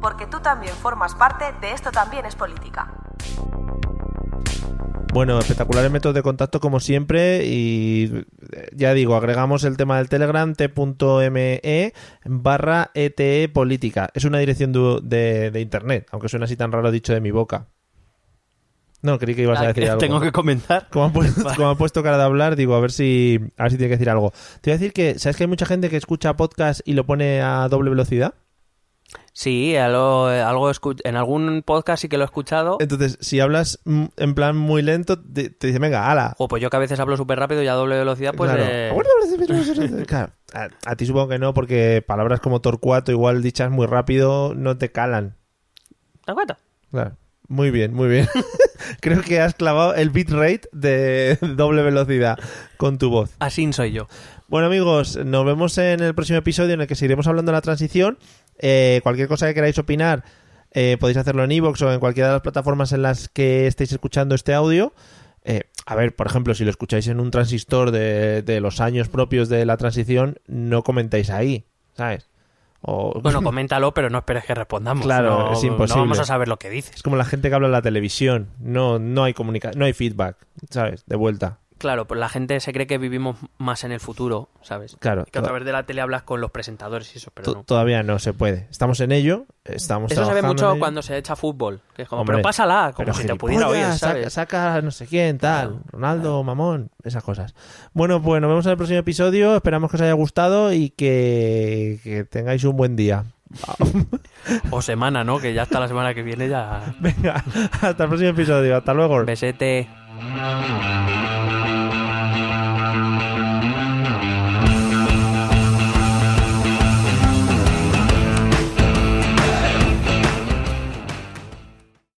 [SPEAKER 4] Porque tú también formas parte de Esto también es política.
[SPEAKER 1] Bueno, espectaculares métodos de contacto como siempre y eh, ya digo, agregamos el tema del Telegram t.me barra ete política. Es una dirección de, de internet, aunque suena así tan raro dicho de mi boca. No, creí que ibas a
[SPEAKER 2] Ah,
[SPEAKER 1] decir algo.
[SPEAKER 2] Tengo que comentar.
[SPEAKER 1] Como han, puesto, como han puesto cara de hablar, digo, a ver si a ver si tiene que decir algo. Te voy a decir que, ¿sabes que hay mucha gente que escucha podcast y lo pone a doble velocidad?
[SPEAKER 2] Sí, algo, algo escu- en algún podcast sí que lo he escuchado.
[SPEAKER 1] Entonces, si hablas en plan muy lento, te, te dice, venga, ala.
[SPEAKER 2] O pues yo que a veces hablo súper rápido y a doble velocidad, pues...
[SPEAKER 1] Claro.
[SPEAKER 2] eh,
[SPEAKER 1] Claro, a, a ti supongo que no, porque palabras como Torcuato, igual dichas muy rápido, no te calan.
[SPEAKER 2] ¿Te das cuenta?
[SPEAKER 1] Claro. Muy bien, muy bien. Creo que has clavado el bitrate de doble velocidad con tu voz.
[SPEAKER 2] Así soy yo.
[SPEAKER 1] Bueno amigos, nos vemos en el próximo episodio en el que seguiremos hablando de la transición. Eh, cualquier cosa que queráis opinar eh, podéis hacerlo en iVoox o en cualquiera de las plataformas en las que estéis escuchando este audio. Eh, a ver, por ejemplo, si lo escucháis en un transistor de, de los años propios de la transición, no comentéis ahí, ¿sabes? O,
[SPEAKER 2] Bueno, coméntalo, pero no esperes que respondamos.
[SPEAKER 1] Claro,
[SPEAKER 2] No-
[SPEAKER 1] es imposible.
[SPEAKER 2] No vamos a saber lo que
[SPEAKER 1] es
[SPEAKER 2] dices.
[SPEAKER 1] como la gente que habla en la televisión. No, no hay comunica no hay feedback, ¿sabes? De vuelta.
[SPEAKER 2] Claro, pues la gente se cree que vivimos más en el futuro, ¿sabes?
[SPEAKER 1] Claro.
[SPEAKER 2] Que a través de la tele hablas con los presentadores y eso, pero no.
[SPEAKER 1] Todavía no se puede. Estamos en ello. Estamos
[SPEAKER 2] Eso se ve mucho cuando se echa fútbol. Que es como,
[SPEAKER 1] Hombre,
[SPEAKER 2] pero pásala, como
[SPEAKER 1] Pero
[SPEAKER 2] si te pudiera oír, ¿sabes?
[SPEAKER 1] Saca, saca no sé quién, tal.
[SPEAKER 2] Claro,
[SPEAKER 1] Ronaldo, mamón, esas cosas. Bueno, pues nos vemos en el próximo episodio. Esperamos que os haya gustado y que, que tengáis un buen día.
[SPEAKER 2] O semana, ¿no? Que ya hasta la semana que viene ya...
[SPEAKER 1] Venga, hasta el próximo episodio. Hasta luego.
[SPEAKER 2] Besete.